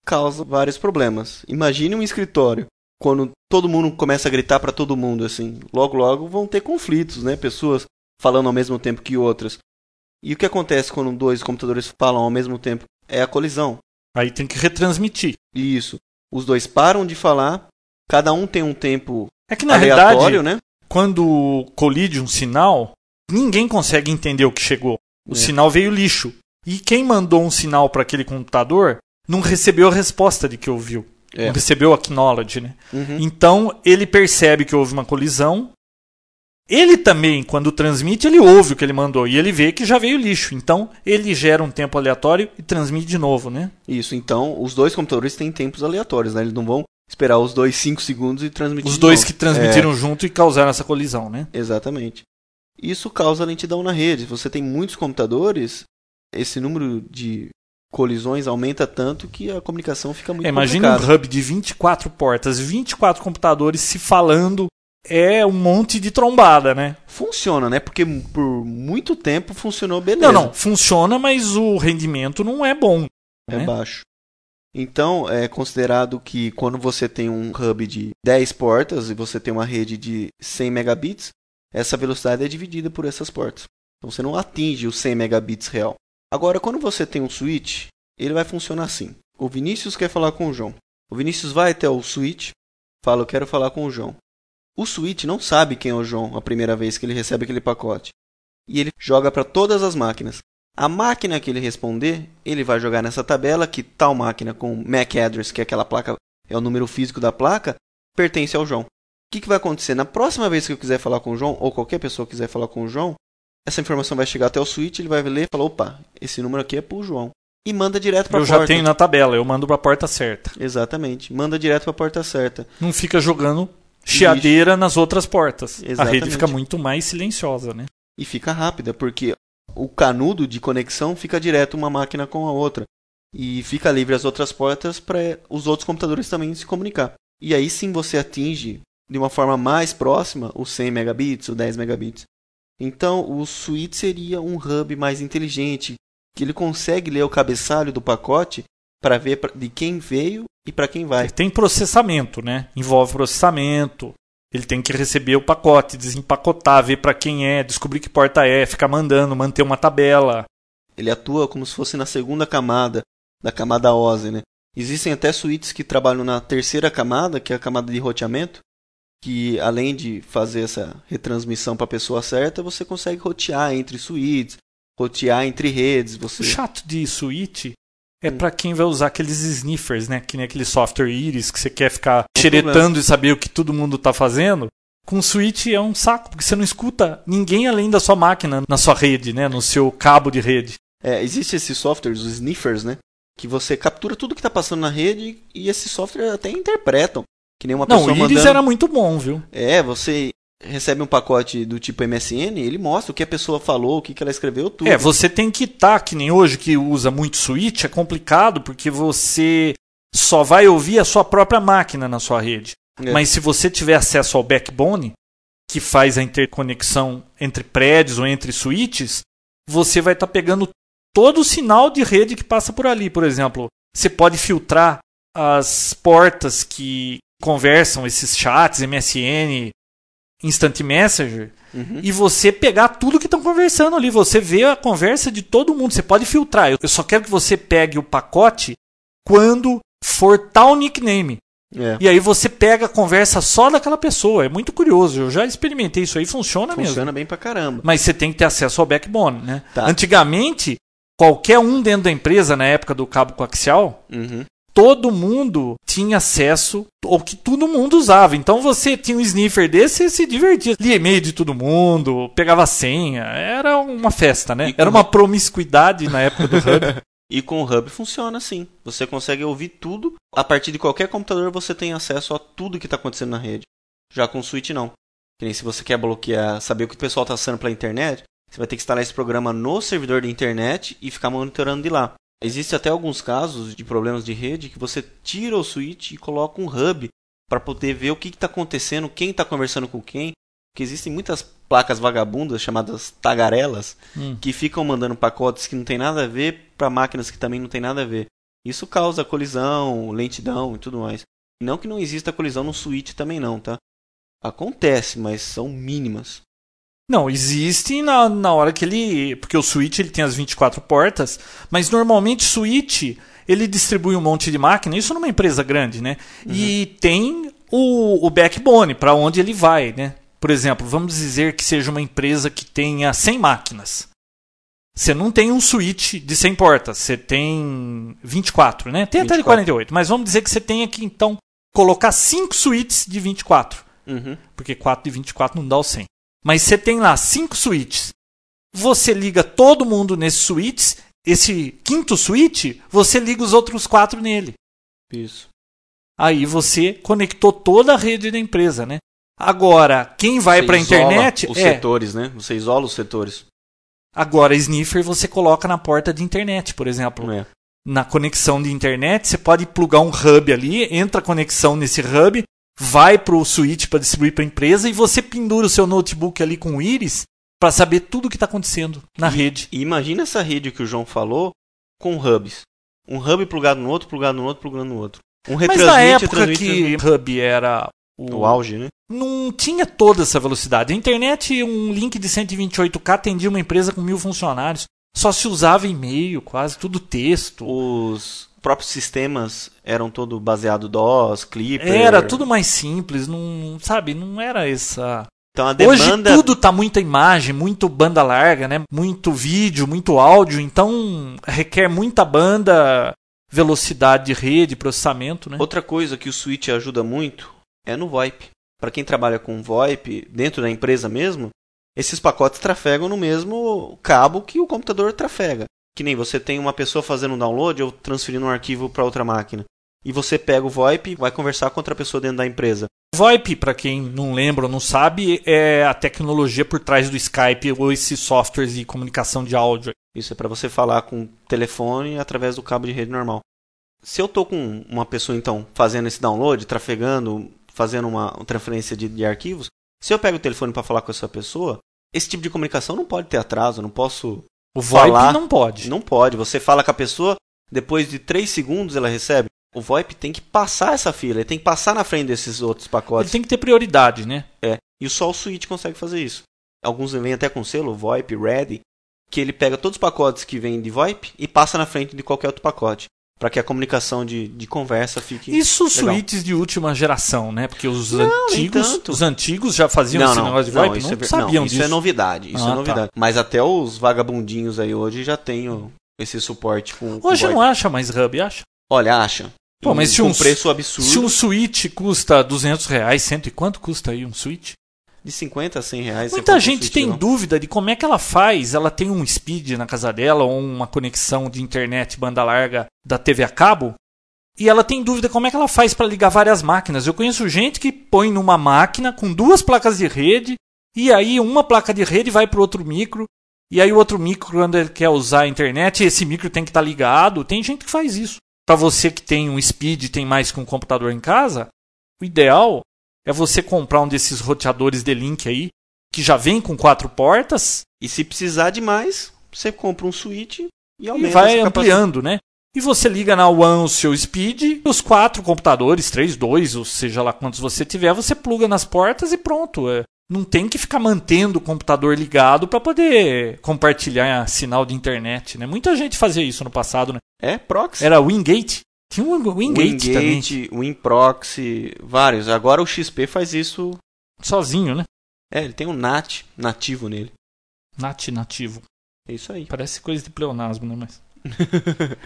causa vários problemas. Imagine um escritório. Quando todo mundo começa a gritar para todo mundo assim, logo logo vão ter conflitos, né? Pessoas falando ao mesmo tempo que outras. E o que acontece quando dois computadores falam ao mesmo tempo? É a colisão. Aí tem que retransmitir. Isso. Os dois param de falar, cada um tem um tempo É que na aleatório, realidade, né? quando colide um sinal, ninguém consegue entender o que chegou. O É. sinal veio lixo. E quem mandou um sinal para aquele computador não recebeu a resposta de que ouviu. É. Não recebeu acknowledge, né? Uhum. Então ele percebe que houve uma colisão. Ele também, quando transmite, ele ouve o que ele mandou e ele vê que já veio lixo. Então ele gera um tempo aleatório e transmite de novo, né? Isso, então os dois computadores têm tempos aleatórios, né? Eles não vão esperar os dois 5 segundos e transmitir. Os dois novo. que transmitiram junto e causaram essa colisão, né? É, exatamente. Isso causa lentidão na rede. Você tem muitos computadores, esse número de colisões aumenta tanto que a comunicação fica muito É, imagina um hub de 24 portas, 24 computadores se falando. É um monte de trombada, né? Funciona, né? Porque por muito tempo funcionou beleza. Não, não, funciona, mas o rendimento não é bom. É né? baixo. Então, é considerado que quando você tem um hub de 10 portas e você tem uma rede de 100 megabits, essa velocidade é dividida por essas portas. Então você não atinge os 100 megabits real. Agora, quando você tem um switch, ele vai funcionar assim. O Vinícius quer falar com o João. O Vinícius vai até o switch, fala, eu quero falar com o João. O switch não sabe quem é o João a primeira vez que ele recebe aquele pacote. E ele joga para todas as máquinas. A máquina que ele responder, ele vai jogar nessa tabela que tal máquina com MAC address, que é aquela placa, é o número físico da placa, pertence ao João. O que, que vai acontecer? Na próxima vez que eu quiser falar com o João, ou qualquer pessoa quiser falar com o João, essa informação vai chegar até o switch, ele vai ler e falar, opa, esse número aqui é pro João. E manda direto para a Eu porta. já tenho na tabela, eu mando para a porta certa. Exatamente. Manda direto para a porta certa. Não fica jogando chiadeira nas outras portas. A Exatamente. rede fica muito mais silenciosa, né? E fica rápida, porque o canudo de conexão fica direto uma máquina com a outra. E fica livre as outras portas para os outros computadores também se comunicar. E aí sim você atinge de uma forma mais próxima os 100 megabits, os 10 megabits. Então o switch seria um hub mais inteligente, que ele consegue ler o cabeçalho do pacote para ver de quem veio e para quem vai. Ele tem processamento, né? Envolve processamento. Ele tem que receber o pacote, desempacotar, ver para quem é, descobrir que porta é, ficar mandando, manter uma tabela. Ele atua como se fosse na segunda camada da camada OSI, né? Existem até suítes que trabalham na terceira camada, que é a camada de roteamento, que além de fazer essa retransmissão para a pessoa certa, você consegue rotear entre suítes, rotear entre redes. Você... O chato de suíte é para quem vai usar aqueles sniffers, né? Que nem aquele software Iris que você quer ficar xeretando e saber o que todo mundo está fazendo. Com suíte é um saco, porque você não escuta ninguém além da sua máquina na sua rede, né? No seu cabo de rede. É, existe esses softwares, os sniffers, né? Que você captura tudo que está passando na rede e esses softwares até interpretam. Que nem uma não, pessoa o Iris mandando... era muito bom, viu? É, você recebe um pacote do tipo MSN, ele mostra o que a pessoa falou, o que, que ela escreveu, tudo. É, você tem que estar, tá, que nem hoje que usa muito switch, é complicado porque você só vai ouvir a sua própria máquina na sua rede. É. Mas se você tiver acesso ao backbone, que faz a interconexão entre prédios ou entre switches, você vai estar tá pegando todo o sinal de rede que passa por ali. Por exemplo, você pode filtrar as portas que conversam, esses chats, MSN, Instant Messenger, uhum. e você pegar tudo que estão conversando ali. Você vê a conversa de todo mundo. Você pode filtrar. Eu só quero que você pegue o pacote quando for tal nickname. É. E aí você pega a conversa só daquela pessoa. É muito curioso. Eu já experimentei isso aí, funciona, funciona mesmo. Funciona bem pra caramba. Mas você tem que ter acesso ao backbone, né? Tá. Antigamente, qualquer um dentro da empresa, na época do cabo coaxial, uhum todo mundo tinha acesso, ou que todo mundo usava. Então você tinha um sniffer desse e se divertia. Lia e-mail de todo mundo, pegava senha. Era uma festa, né? Era uma promiscuidade na época do Hub. E com o Hub funciona assim. Você consegue ouvir tudo. A partir de qualquer computador você tem acesso a tudo que está acontecendo na rede. Já com o Switch não. Que nem se você quer bloquear, saber o que o pessoal está acessando pela internet, você vai ter que instalar esse programa no servidor da internet e ficar monitorando de lá. Existem até alguns casos de problemas de rede que você tira o switch e coloca um hub para poder ver o que está acontecendo, quem está conversando com quem. Porque existem muitas placas vagabundas chamadas tagarelas hum. que ficam mandando pacotes que não tem nada a ver para máquinas que também não tem nada a ver. Isso causa colisão, lentidão e tudo mais. Não que não exista colisão no switch também não, tá? Acontece, mas são mínimas. Não, existe na, na hora que ele. Porque o switch ele tem as 24 portas, mas normalmente o switch ele distribui um monte de máquina, isso numa empresa grande, né? Uhum. E tem o, o backbone, para onde ele vai, né? Por exemplo, vamos dizer que seja uma empresa que tenha 100 máquinas. Você não tem um switch de 100 portas, você tem 24, né? Tem 24. até de 48, mas vamos dizer que você tem aqui então colocar 5 switches de 24. Uhum. Porque 4 de 24 não dá o 100. Mas você tem lá cinco switches. Você liga todo mundo nesses switches. Esse quinto switch, você liga os outros quatro nele. Isso. Aí você conectou toda a rede da empresa, né? Agora, quem vai para a internet. Os é, setores, né? Você isola os setores. Agora, sniffer você coloca na porta de internet, por exemplo. É. Na conexão de internet, você pode plugar um hub ali, entra a conexão nesse hub, vai para o switch para distribuir para a empresa e você pendura o seu notebook ali com o íris para saber tudo o que está acontecendo na e, rede. E imagina essa rede que o João falou com hubs. Um hub plugado no outro, plugado no outro, plugado no outro. Um Mas na época que o hub era o, o auge, né? Não tinha toda essa velocidade. A internet, um link de 128K atendia uma empresa com mil funcionários. Só se usava e-mail, quase tudo texto. Os próprios sistemas eram todo baseado DOS, Clipper. Era tudo mais simples, não, sabe, não era essa então a demanda... Hoje tudo tá muita imagem, muito banda larga, né? Muito vídeo, muito áudio, então requer muita banda, velocidade de rede, processamento, né? Outra coisa que o Switch ajuda muito é no VoIP. Para quem trabalha com VoIP dentro da empresa mesmo, esses pacotes trafegam no mesmo cabo que o computador trafega. Que nem você tem uma pessoa fazendo um download ou transferindo um arquivo para outra máquina. E você pega o VoIP e vai conversar com outra pessoa dentro da empresa. VoIP, para quem não lembra ou não sabe, é a tecnologia por trás do Skype ou esses softwares de comunicação de áudio. Isso é para você falar com o telefone através do cabo de rede normal. Se eu estou com uma pessoa então fazendo esse download, trafegando, fazendo uma, uma transferência de, de arquivos, se eu pego o telefone para falar com essa pessoa, esse tipo de comunicação não pode ter atraso, não posso o VoIP falar, não pode. Não pode. Você fala com a pessoa, depois de 3 segundos ela recebe. O VoIP tem que passar essa fila, ele tem que passar na frente desses outros pacotes. Ele tem que ter prioridade, né? É. E só o Switch consegue fazer isso. Alguns vêm até com selo, VoIP, Ready, que ele pega todos os pacotes que vêm de VoIP e passa na frente de qualquer outro pacote. Para que a comunicação de, de conversa fique. Isso legal. suítes de última geração, né? Porque os Não, antigos, os antigos já faziam esse negócio de VoIP, não, ver- sabiam isso disso. é novidade. Isso Ah, é tá. novidade. Mas até os vagabundinhos aí hoje já tem o- esse suporte com. com Hoje VoIP. não acha mais hub, acha? Olha, acha. Pô, mas Um- se com um- preço absurdo. Se um suíte custa 200 reais, cento e quanto custa aí um suíte? De 50 a 100 reais. Muita gente tem dúvida de como é que ela faz. Ela tem um speed na casa dela ou uma conexão de internet banda larga da TV a cabo. E ela tem dúvida como é que ela faz para ligar várias máquinas. Eu conheço gente que põe numa máquina com duas placas de rede e aí uma placa de rede vai para outro micro. E aí o outro micro, quando ele quer usar a internet, esse micro tem que estar ligado. Tem gente que faz isso. Para você que tem um speed, tem mais que um computador em casa, o ideal é você comprar um desses roteadores de link aí, que já vem com quatro portas E se precisar de mais, você compra um switch e aumenta e vai ampliando, né? E você liga na WAN o seu speed, e os quatro computadores, três, dois, ou seja lá quantos você tiver, você pluga nas portas e pronto. É, não tem que ficar mantendo o computador ligado para poder compartilhar sinal de internet, né? Muita gente fazia isso no passado, né? É, proxy. Era Wingate. Tinha um Wingate, também, Wingate, WinProxy, vários. Agora o XP faz isso. sozinho, né? É, ele tem um NAT nativo nele. Nat nativo. É isso aí. Parece coisa de pleonasmo, né? Mas...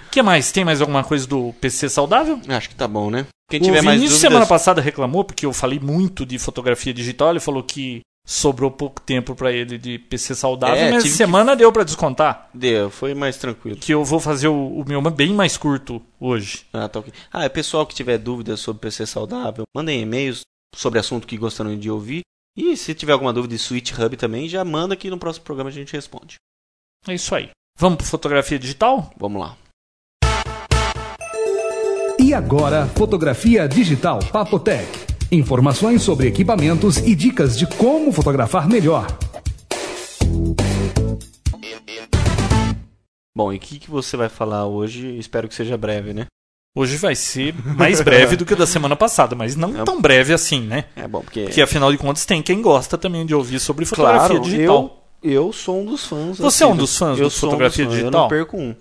O que mais? Tem mais alguma coisa do PC saudável? Acho que tá bom, né? Quem o tiver mais Vinícius dúvidas, semana passada reclamou porque eu falei muito de fotografia digital. Ele falou que sobrou pouco tempo pra ele de PC saudável, É, mas tive que- semana deu pra descontar. deu, foi mais tranquilo. Que eu vou fazer o, o meu bem mais curto hoje. Ah, tá ok. Ah, é pessoal que tiver dúvidas sobre PC saudável, mandem e-mails sobre assunto que gostariam de ouvir. E se tiver alguma dúvida de Switch Hub também, já manda que no próximo programa a gente responde. É isso aí. Vamos pro fotografia digital? Vamos lá. E agora, fotografia digital Papotec. Informações sobre equipamentos e dicas de como fotografar melhor. Bom, e o que, que você vai falar hoje? Espero que seja breve, né? Hoje vai ser mais breve do que o da semana passada, mas não É. tão breve assim, né? É bom, porque. Porque afinal de contas tem quem gosta também de ouvir sobre fotografia claro, digital. eu, eu sou um dos fãs. Você é um assíduos. dos fãs eu do sou um fotografia dos fãs, digital? Eu não perco um.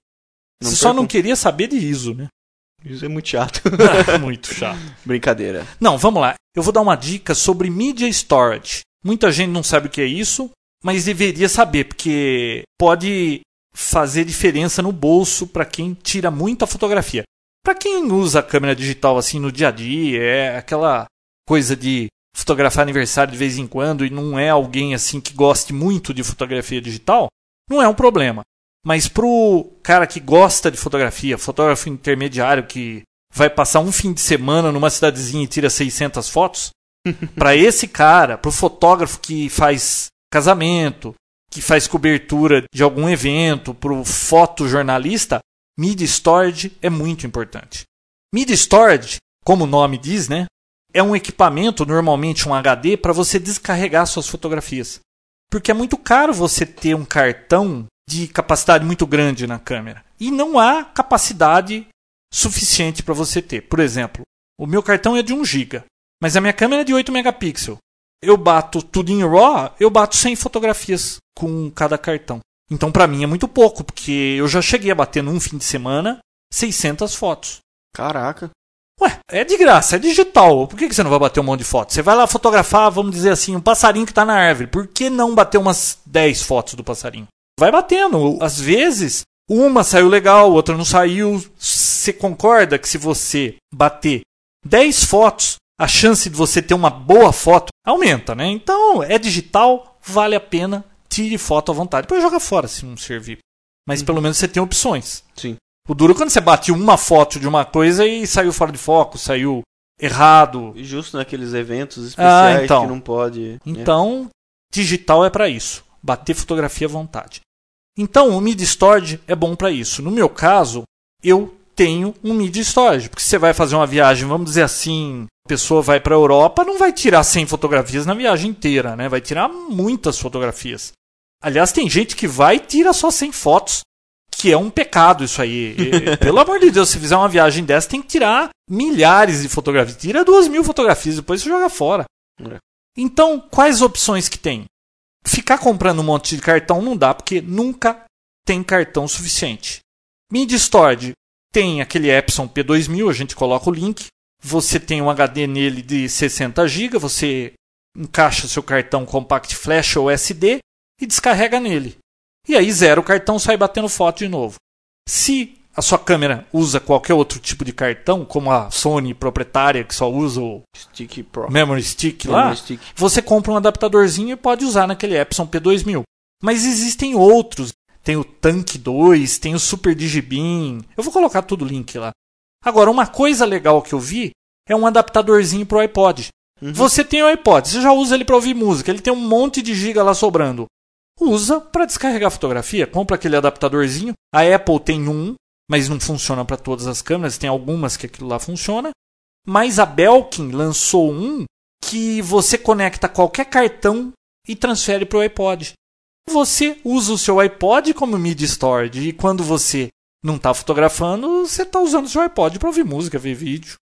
Você só não perco queria saber de ISO, né? Isso é muito chato. Muito chato. Brincadeira. Não, vamos lá. Eu vou dar uma dica sobre Media Storage. Muita gente não sabe o que é isso, mas deveria saber, porque pode fazer diferença no bolso para quem tira muita fotografia. Para quem usa a câmera digital assim no dia a dia, é aquela coisa de fotografar aniversário de vez em quando e não é alguém assim que goste muito de fotografia digital, não é um problema. Mas pro cara que gosta de fotografia, fotógrafo intermediário que vai passar um fim de semana numa cidadezinha e tira 600 fotos, para esse cara, pro fotógrafo que faz casamento, que faz cobertura de algum evento, pro fotojornalista, Media Storage é muito importante. Media Storage, como o nome diz, né, é um equipamento, normalmente um HD, para você descarregar suas fotografias. Porque é muito caro você ter um cartão de capacidade muito grande na câmera. E não há capacidade suficiente para você ter. Por exemplo, o meu cartão é de 1 GB, mas a minha câmera é de 8 megapixels. Eu bato tudo em RAW, eu bato 100 fotografias com cada cartão. Então para mim é muito pouco, porque eu já cheguei a bater num fim de semana 600 fotos. Caraca. Ué, é de graça, é digital. Por que que você não vai bater um monte de fotos? Você vai lá fotografar, vamos dizer assim, um passarinho que está na árvore. Por que não bater umas 10 fotos do passarinho? Vai batendo. Às vezes, uma saiu legal, outra não saiu. Você concorda que se você bater 10 fotos, a chance de você ter uma boa foto aumenta, né? Então, é digital, vale a pena, tire foto à vontade. Depois joga fora se não servir. Mas pelo menos você tem opções. Sim. O duro é quando você bate uma foto de uma coisa e saiu fora de foco, saiu errado. E justo naqueles eventos especiais Ah, então. que não pode. né? Então, digital é para isso. Bater fotografia à vontade. Então, o Mid Storage é bom para isso. No meu caso, eu tenho um Mid Storage. Porque se você vai fazer uma viagem, vamos dizer assim, a pessoa vai para a Europa, não vai tirar 100 fotografias na viagem inteira, né? Vai tirar muitas fotografias. Aliás, tem gente que vai e tira só 100 fotos, que é um pecado isso aí. E, pelo amor de Deus, se fizer uma viagem dessa, tem que tirar milhares de fotografias. Tira duas mil fotografias, depois você joga fora. É. Então, quais opções que tem? Ficar comprando um monte de cartão não dá, porque nunca tem cartão suficiente. Mid Storage, tem aquele Epson P2000, a gente coloca o link. Você tem um HD nele de 60 GB, você encaixa seu cartão Compact Flash ou SD e descarrega nele. E aí zero o cartão, sai batendo foto de novo. Se a sua câmera usa qualquer outro tipo de cartão, como a Sony proprietária que só usa o Stick Pro. Memory Stick lá, Memory Stick. você compra um adaptadorzinho e pode usar naquele Epson P2000. Mas existem outros. Tem o Tank 2, tem o Super Digibin. Eu vou colocar tudo o link lá. Agora, uma coisa legal que eu vi é um adaptadorzinho pro iPod. Uhum. Você tem o iPod, você já usa ele para ouvir música, ele tem um monte de giga lá sobrando. Usa para descarregar fotografia, compra aquele adaptadorzinho. A Apple tem um, mas não funciona para todas as câmeras, tem algumas que aquilo lá funciona. Mas a Belkin lançou um que você conecta qualquer cartão e transfere para o iPod. Você usa o seu iPod como media storage e quando você não está fotografando, você está usando o seu iPod para ouvir música, ver vídeo.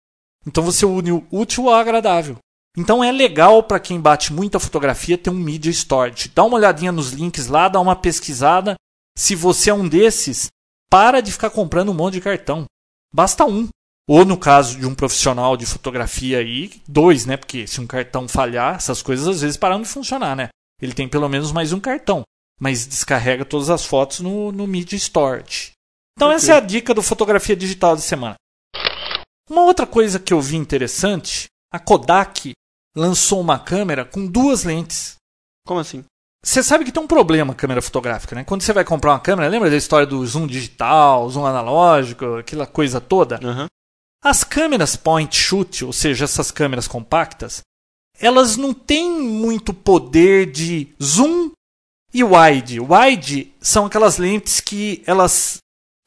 Então você une o útil ao agradável. Então é legal para quem bate muita fotografia ter um media storage. Dá uma olhadinha nos links lá, dá uma pesquisada. Se você é um desses, para de ficar comprando um monte de cartão. Basta um. Ou no caso de um profissional de fotografia aí, dois, né? Porque se um cartão falhar, essas coisas às vezes param de funcionar, né? Ele tem pelo menos mais um cartão. Mas descarrega todas as fotos no, no Media Storage. Então essa é a dica do fotografia digital de semana. Uma outra coisa que eu vi interessante, a Kodak lançou uma câmera com duas lentes. Como assim? Você sabe que tem um problema a câmera fotográfica, né? Quando você vai comprar uma câmera, lembra da história do zoom digital, zoom analógico, aquela coisa toda? Aham. As câmeras point shoot, ou seja, essas câmeras compactas, elas não têm muito poder de zoom e wide. Wide são aquelas lentes que elas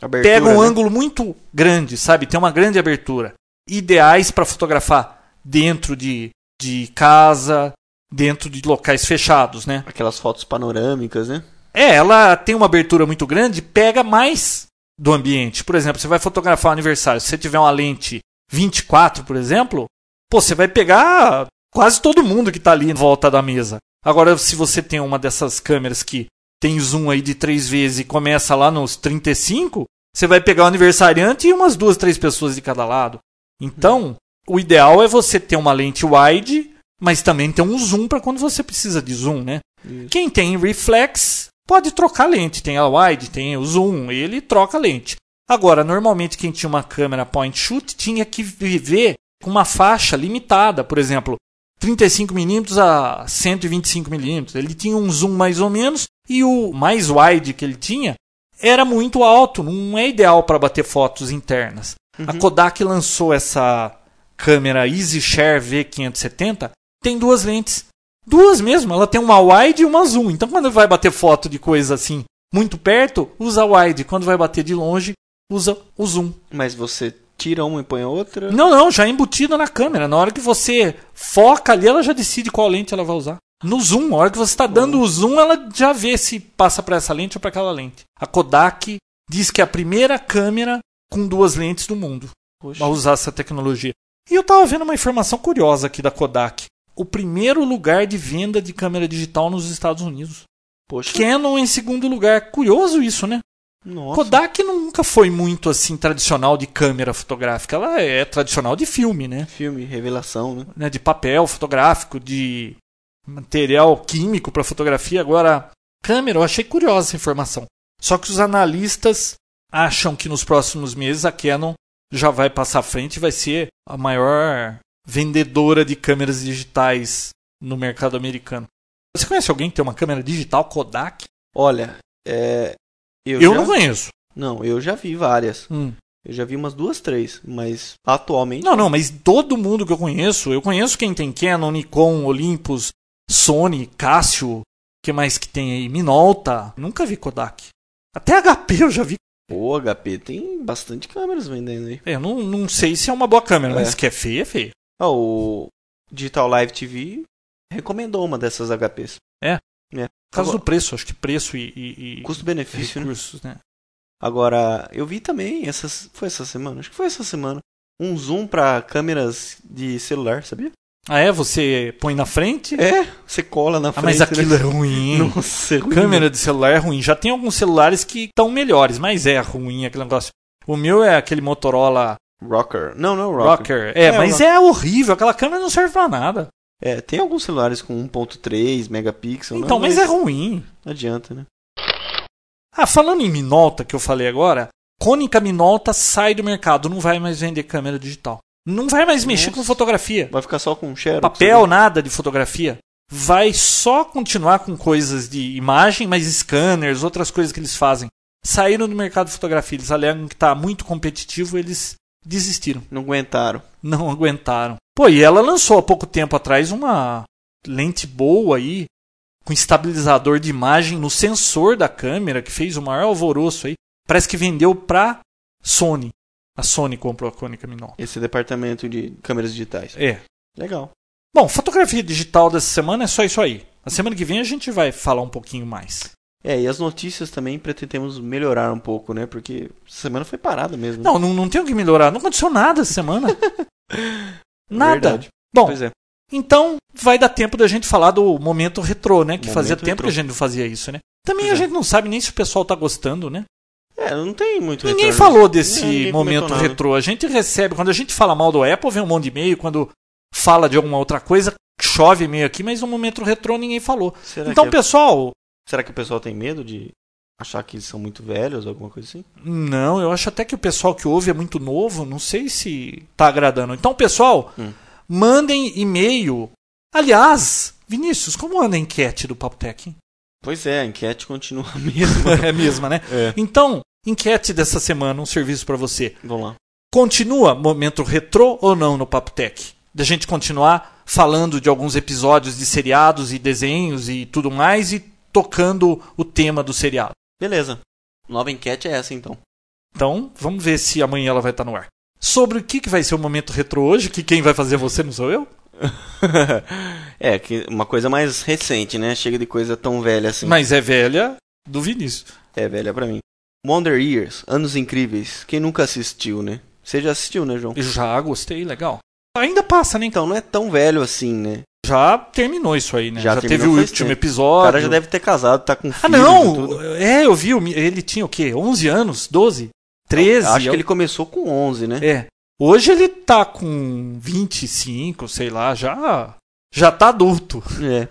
Abertura, pegam um né? ângulo muito grande, sabe? Tem uma grande abertura. Ideais para fotografar dentro de, de casa, dentro de locais fechados, né? Aquelas fotos panorâmicas, né? É, ela tem uma abertura muito grande, pega mais do ambiente. Por exemplo, você vai fotografar um aniversário, se você tiver uma lente 24, por exemplo, pô, você vai pegar quase todo mundo que está ali em volta da mesa. Agora, se você tem uma dessas câmeras que tem zoom aí de três vezes e começa lá nos 35, você vai pegar o aniversariante e umas duas, três pessoas de cada lado. Então, o ideal é você ter uma lente wide, mas também ter um zoom para quando você precisa de zoom, né? Isso. Quem tem reflex pode trocar lente. Tem a wide, tem o zoom, ele troca lente. Agora, normalmente quem tinha uma câmera point shoot tinha que viver com uma faixa limitada, por exemplo, 35mm a 125mm. Ele tinha um zoom mais ou menos e o mais wide que ele tinha era muito alto, não é ideal para bater fotos internas. A Kodak lançou essa câmera EasyShare V570, tem duas lentes. Duas mesmo, ela tem uma wide e uma zoom. Então quando vai bater foto de coisa assim muito perto, usa wide. Quando vai bater de longe, usa o zoom. Mas você tira uma e põe a outra. Não, não, já é embutida na câmera. Na hora que você foca ali, ela já decide qual lente ela vai usar. No zoom, na hora que você está dando o zoom, ela já vê se passa para essa lente ou para aquela lente. A Kodak diz que é a primeira câmera com duas lentes do mundo Poxa. a usar essa tecnologia. E eu estava vendo uma informação curiosa aqui da Kodak. O primeiro lugar de venda de câmera digital nos Estados Unidos. Poxa. Canon em segundo lugar. Curioso isso, né? Nossa. Kodak nunca foi muito assim tradicional de câmera fotográfica. Ela é tradicional de filme, né? Filme, revelação, né? né, de papel fotográfico, de material químico para fotografia. Agora, câmera, eu achei curiosa essa informação. Só que os analistas acham que nos próximos meses a Canon já vai passar à frente e vai ser a maior vendedora de câmeras digitais no mercado americano. Você conhece alguém que tem uma câmera digital Kodak? Olha, é. Eu, Eu já... não conheço. Não, eu já vi várias. Hum. Eu já vi umas duas, três. Mas atualmente. Não, não, mas todo mundo que eu conheço, eu conheço quem tem Canon, Nikon, Olympus, Sony, Casio, que mais que tem aí? Minolta. Nunca vi Kodak. Até HP eu já vi. O HP tem bastante câmeras vendendo aí. É, eu não, não sei se é uma boa câmera, É. mas que é feia, é feia. Ah, o Digital Live TV recomendou uma dessas HPs. É? É. Por causa Agora- do preço, acho que preço e, e, e Custo-benefício, né? né? Agora, eu vi também, essas, foi essa semana? Acho que foi essa semana. Um zoom pra câmeras de celular, sabia? Ah, é? Você põe na frente? É, você cola na Ah, frente. mas aquilo né? é ruim. Nossa, é ruim, Câmera de celular é ruim. Já tem alguns celulares que estão melhores, mas é ruim aquele negócio. O meu é aquele Motorola Rocker. Não, não é Rocker. Rocker. É, É, mas é horrível. Aquela câmera não serve pra nada. É, tem alguns celulares com 1.3 megapixels. Então, né? mas é ruim. Não adianta, né? Ah, falando em Minolta, que eu falei agora, Cônica Minolta sai do mercado, não vai mais vender câmera digital. Não vai mais mexer Nossa. com fotografia. Vai ficar só com Xerox. Papel, nada de fotografia. Vai só continuar com coisas de imagem, mas scanners, outras coisas que eles fazem. Saíram do mercado de fotografia. Eles alegam que está muito competitivo, eles desistiram. Não aguentaram. Não aguentaram. Pô, e ela lançou há pouco tempo atrás uma lente boa aí, com estabilizador de imagem no sensor da câmera, que fez o maior alvoroço aí. Parece que vendeu pra Sony. A Sony comprou a Konica Minolta. Esse departamento de câmeras digitais. É. Legal. Bom, fotografia digital dessa semana é só isso aí. A semana que vem a gente vai falar um pouquinho mais. É, e as notícias também pretendemos melhorar um pouco, né? Porque essa semana foi parada mesmo. Não, não, não tem o que melhorar. Não aconteceu nada essa semana. nada. Verdade. Bom, Pois é. então vai dar tempo da gente falar do momento retrô, né? Que Momento fazia tempo retrô. que a gente não fazia isso, né? Também Pois a é. gente não sabe nem se o pessoal tá gostando, né? É, não tem muito Ninguém retorno. falou desse ninguém momento retrô. A gente recebe, quando a gente fala mal do Apple, vem um monte de e-mail. Quando fala de alguma outra coisa, chove e-mail aqui, mas no momento retrô ninguém falou. Será, então, é- pessoal, será que o pessoal tem medo de achar que eles são muito velhos, alguma coisa assim? Não, eu acho até que o pessoal que ouve é muito novo, não sei se tá agradando. Então, pessoal, Hum. mandem e-mail. Aliás, Vinícius, como anda a enquete do Papo Tech? Pois é, a enquete continua a mesma. é a mesma, né? é. Então, enquete dessa semana, um serviço para você. Vamos lá. Continua momento retrô ou não no Papo Tech? Da gente continuar falando de alguns episódios de seriados e desenhos e tudo mais e tocando o tema do seriado. Beleza. Nova enquete é essa, então. Então, vamos ver se amanhã ela vai estar no ar. Sobre o que, que vai ser o momento retrô hoje, que quem vai fazer você não sou eu? é, que uma coisa mais recente, né? Chega de coisa tão velha assim. Mas é velha do Vinícius. É velha pra mim. Wonder Years, Anos Incríveis. Quem nunca assistiu, né? Você já assistiu, né, João? Eu já gostei, legal. Ainda passa, né? Então, não é tão velho assim, né? Já terminou isso aí, né? Já Já, teve o último tempo. O episódio. cara já deve ter casado, tá com Ah, filho e não! É, eu vi. o Ele tinha o quê? 11 anos? 12? 13? Acho que ele começou com 11, né? É. Hoje ele tá com 25, sei lá, já. Já tá adulto. É.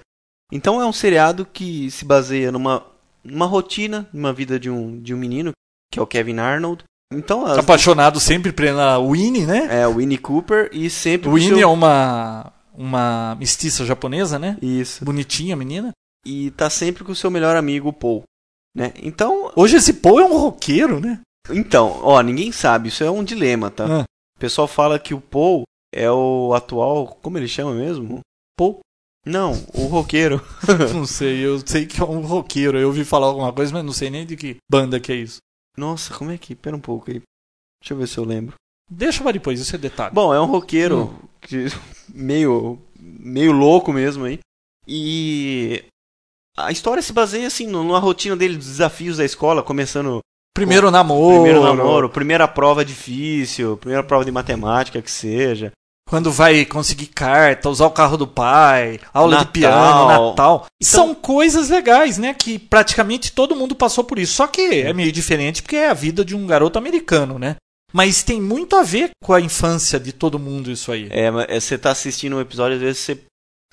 Então é um seriado que se baseia numa, numa rotina, numa vida de um, de um menino, que é o Kevin Arnold. Então, as- Apaixonado sempre pela Winnie, né? é o Winnie Cooper e sempre o Winnie seu- é uma. Uma mestiça japonesa, né? Isso. Bonitinha, menina. E tá sempre com o seu melhor amigo, o Paul. Né? Então, Hoje esse Paul é um roqueiro, né? então, ó, ninguém sabe, isso é um dilema, tá? Ah. O pessoal fala que o Paul é o atual, como ele chama mesmo? Paul? Não, o roqueiro. Não sei, eu sei que é um roqueiro. Eu ouvi falar alguma coisa, mas não sei nem de que banda que é isso. Nossa, como é que? Pera um pouco aí. Deixa eu ver se eu lembro. Deixa pra depois, isso é detalhe. Bom, é um roqueiro que- meio, meio louco mesmo aí. E a história se baseia assim numa rotina dele, dos desafios da escola, começando primeiro namoro. primeiro namoro, primeira prova difícil, primeira prova de matemática que seja. Quando vai conseguir carta, usar o carro do pai, aula de Natal. piano, Natal. Então- São coisas legais, né? Que praticamente todo mundo passou por isso. Só que é meio diferente porque é a vida de um garoto americano, né? Mas tem muito a ver com a infância de todo mundo isso aí. É, mas você tá assistindo um episódio, às vezes você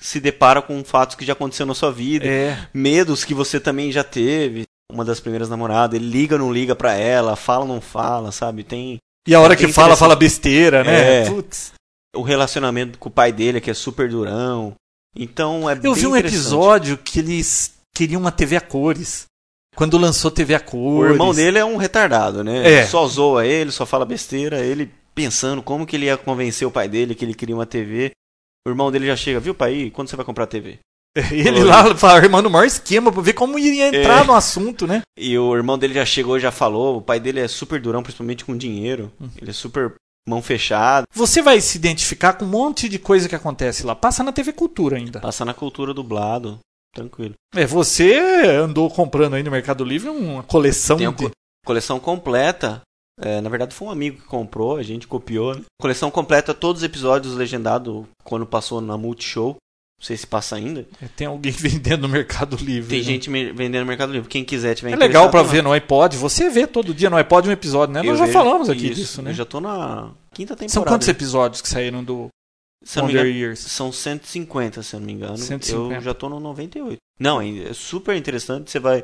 se depara com fatos que já aconteceram na sua vida, É. medos que você também já teve. Uma das primeiras namoradas, ele liga ou não liga pra ela, fala ou não fala, sabe? Tem E a hora É que fala, fala besteira, né? É. Putz. o relacionamento com o pai dele, que é super durão. Então é Eu vi um episódio que eles queriam uma TV a cores. Quando lançou TV a O cores. irmão dele é um retardado, né? É. Só zoa ele, só fala besteira. Ele pensando como que ele ia convencer o pai dele que ele queria uma TV. O irmão dele já chega, viu, pai? Quando você vai comprar a TV? Ele lá fala, armando o maior esquema pra ver como iria entrar É. no assunto, né? E o irmão dele já chegou e já falou. O pai dele é super durão, principalmente com dinheiro. Hum. Ele é super mão fechada. Você vai se identificar com um monte de coisa que acontece lá. Passa na TV Cultura ainda. Passa na cultura dublado. Tranquilo. É, você andou comprando aí no Mercado Livre uma coleção Tem a de... co- coleção completa. É, na verdade, foi um amigo que comprou, a gente copiou. Né? Coleção completa, todos os episódios legendados quando passou na Multishow. Não sei se passa ainda. Tem alguém vendendo no Mercado Livre. Tem né? gente vendendo no Mercado Livre. Quem quiser tiver É legal lá. ver no iPod. Você vê todo dia no iPod um episódio, né? Eu Nós já vejo falamos aqui isso. disso, né? Eu já tô na quinta temporada. São quantos episódios que saíram do Se Wonder engano, Years? São 150, se eu não me engano. 150. Eu já tô no 98. Não, é super interessante. Você vai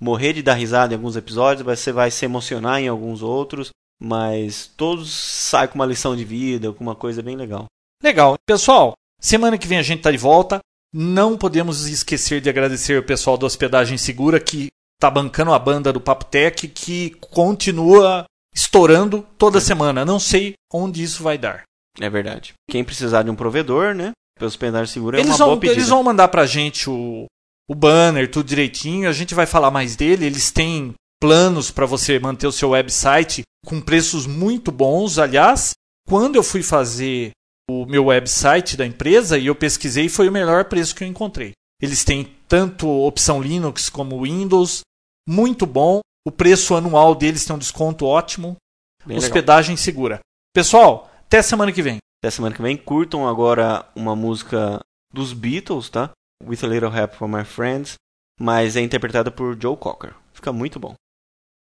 morrer de dar risada em alguns episódios, você vai se emocionar em alguns outros. Mas todos saem com uma lição de vida, com uma coisa bem legal. Legal. Pessoal, semana que vem a gente tá de volta. Não podemos esquecer de agradecer o pessoal da Hospedagem Segura que tá bancando a banda do Papo Tech que continua estourando toda semana. Não sei onde isso vai dar. É verdade. Quem precisar de um provedor, né? Pelo hospedagem seguro é eles, uma vão, boa pedida. eles vão mandar pra gente o, o banner, tudo direitinho. A gente vai falar mais dele. Eles têm planos para você manter o seu website com preços muito bons. Aliás, quando eu fui fazer o meu website da empresa e eu pesquisei, foi o melhor preço que eu encontrei. Eles têm tanto opção Linux como Windows, muito bom. O preço anual deles tem um desconto ótimo. Bem legal. hospedagem segura. Pessoal, até semana que vem. Até semana que vem. Curtam agora uma música dos Beatles, tá? With a Little Help from My Friends. Mas é interpretada por Joe Cocker. Fica muito bom.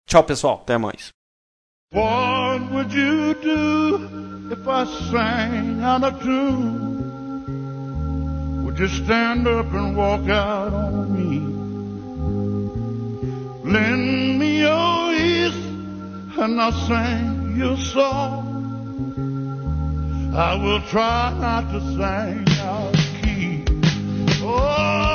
Tchau, pessoal. Até mais. What would you do if I sang out of tune? Would you stand up and walk out on me? Lend me your ears and I'll sing your song. I will try not to sing out key. Oh,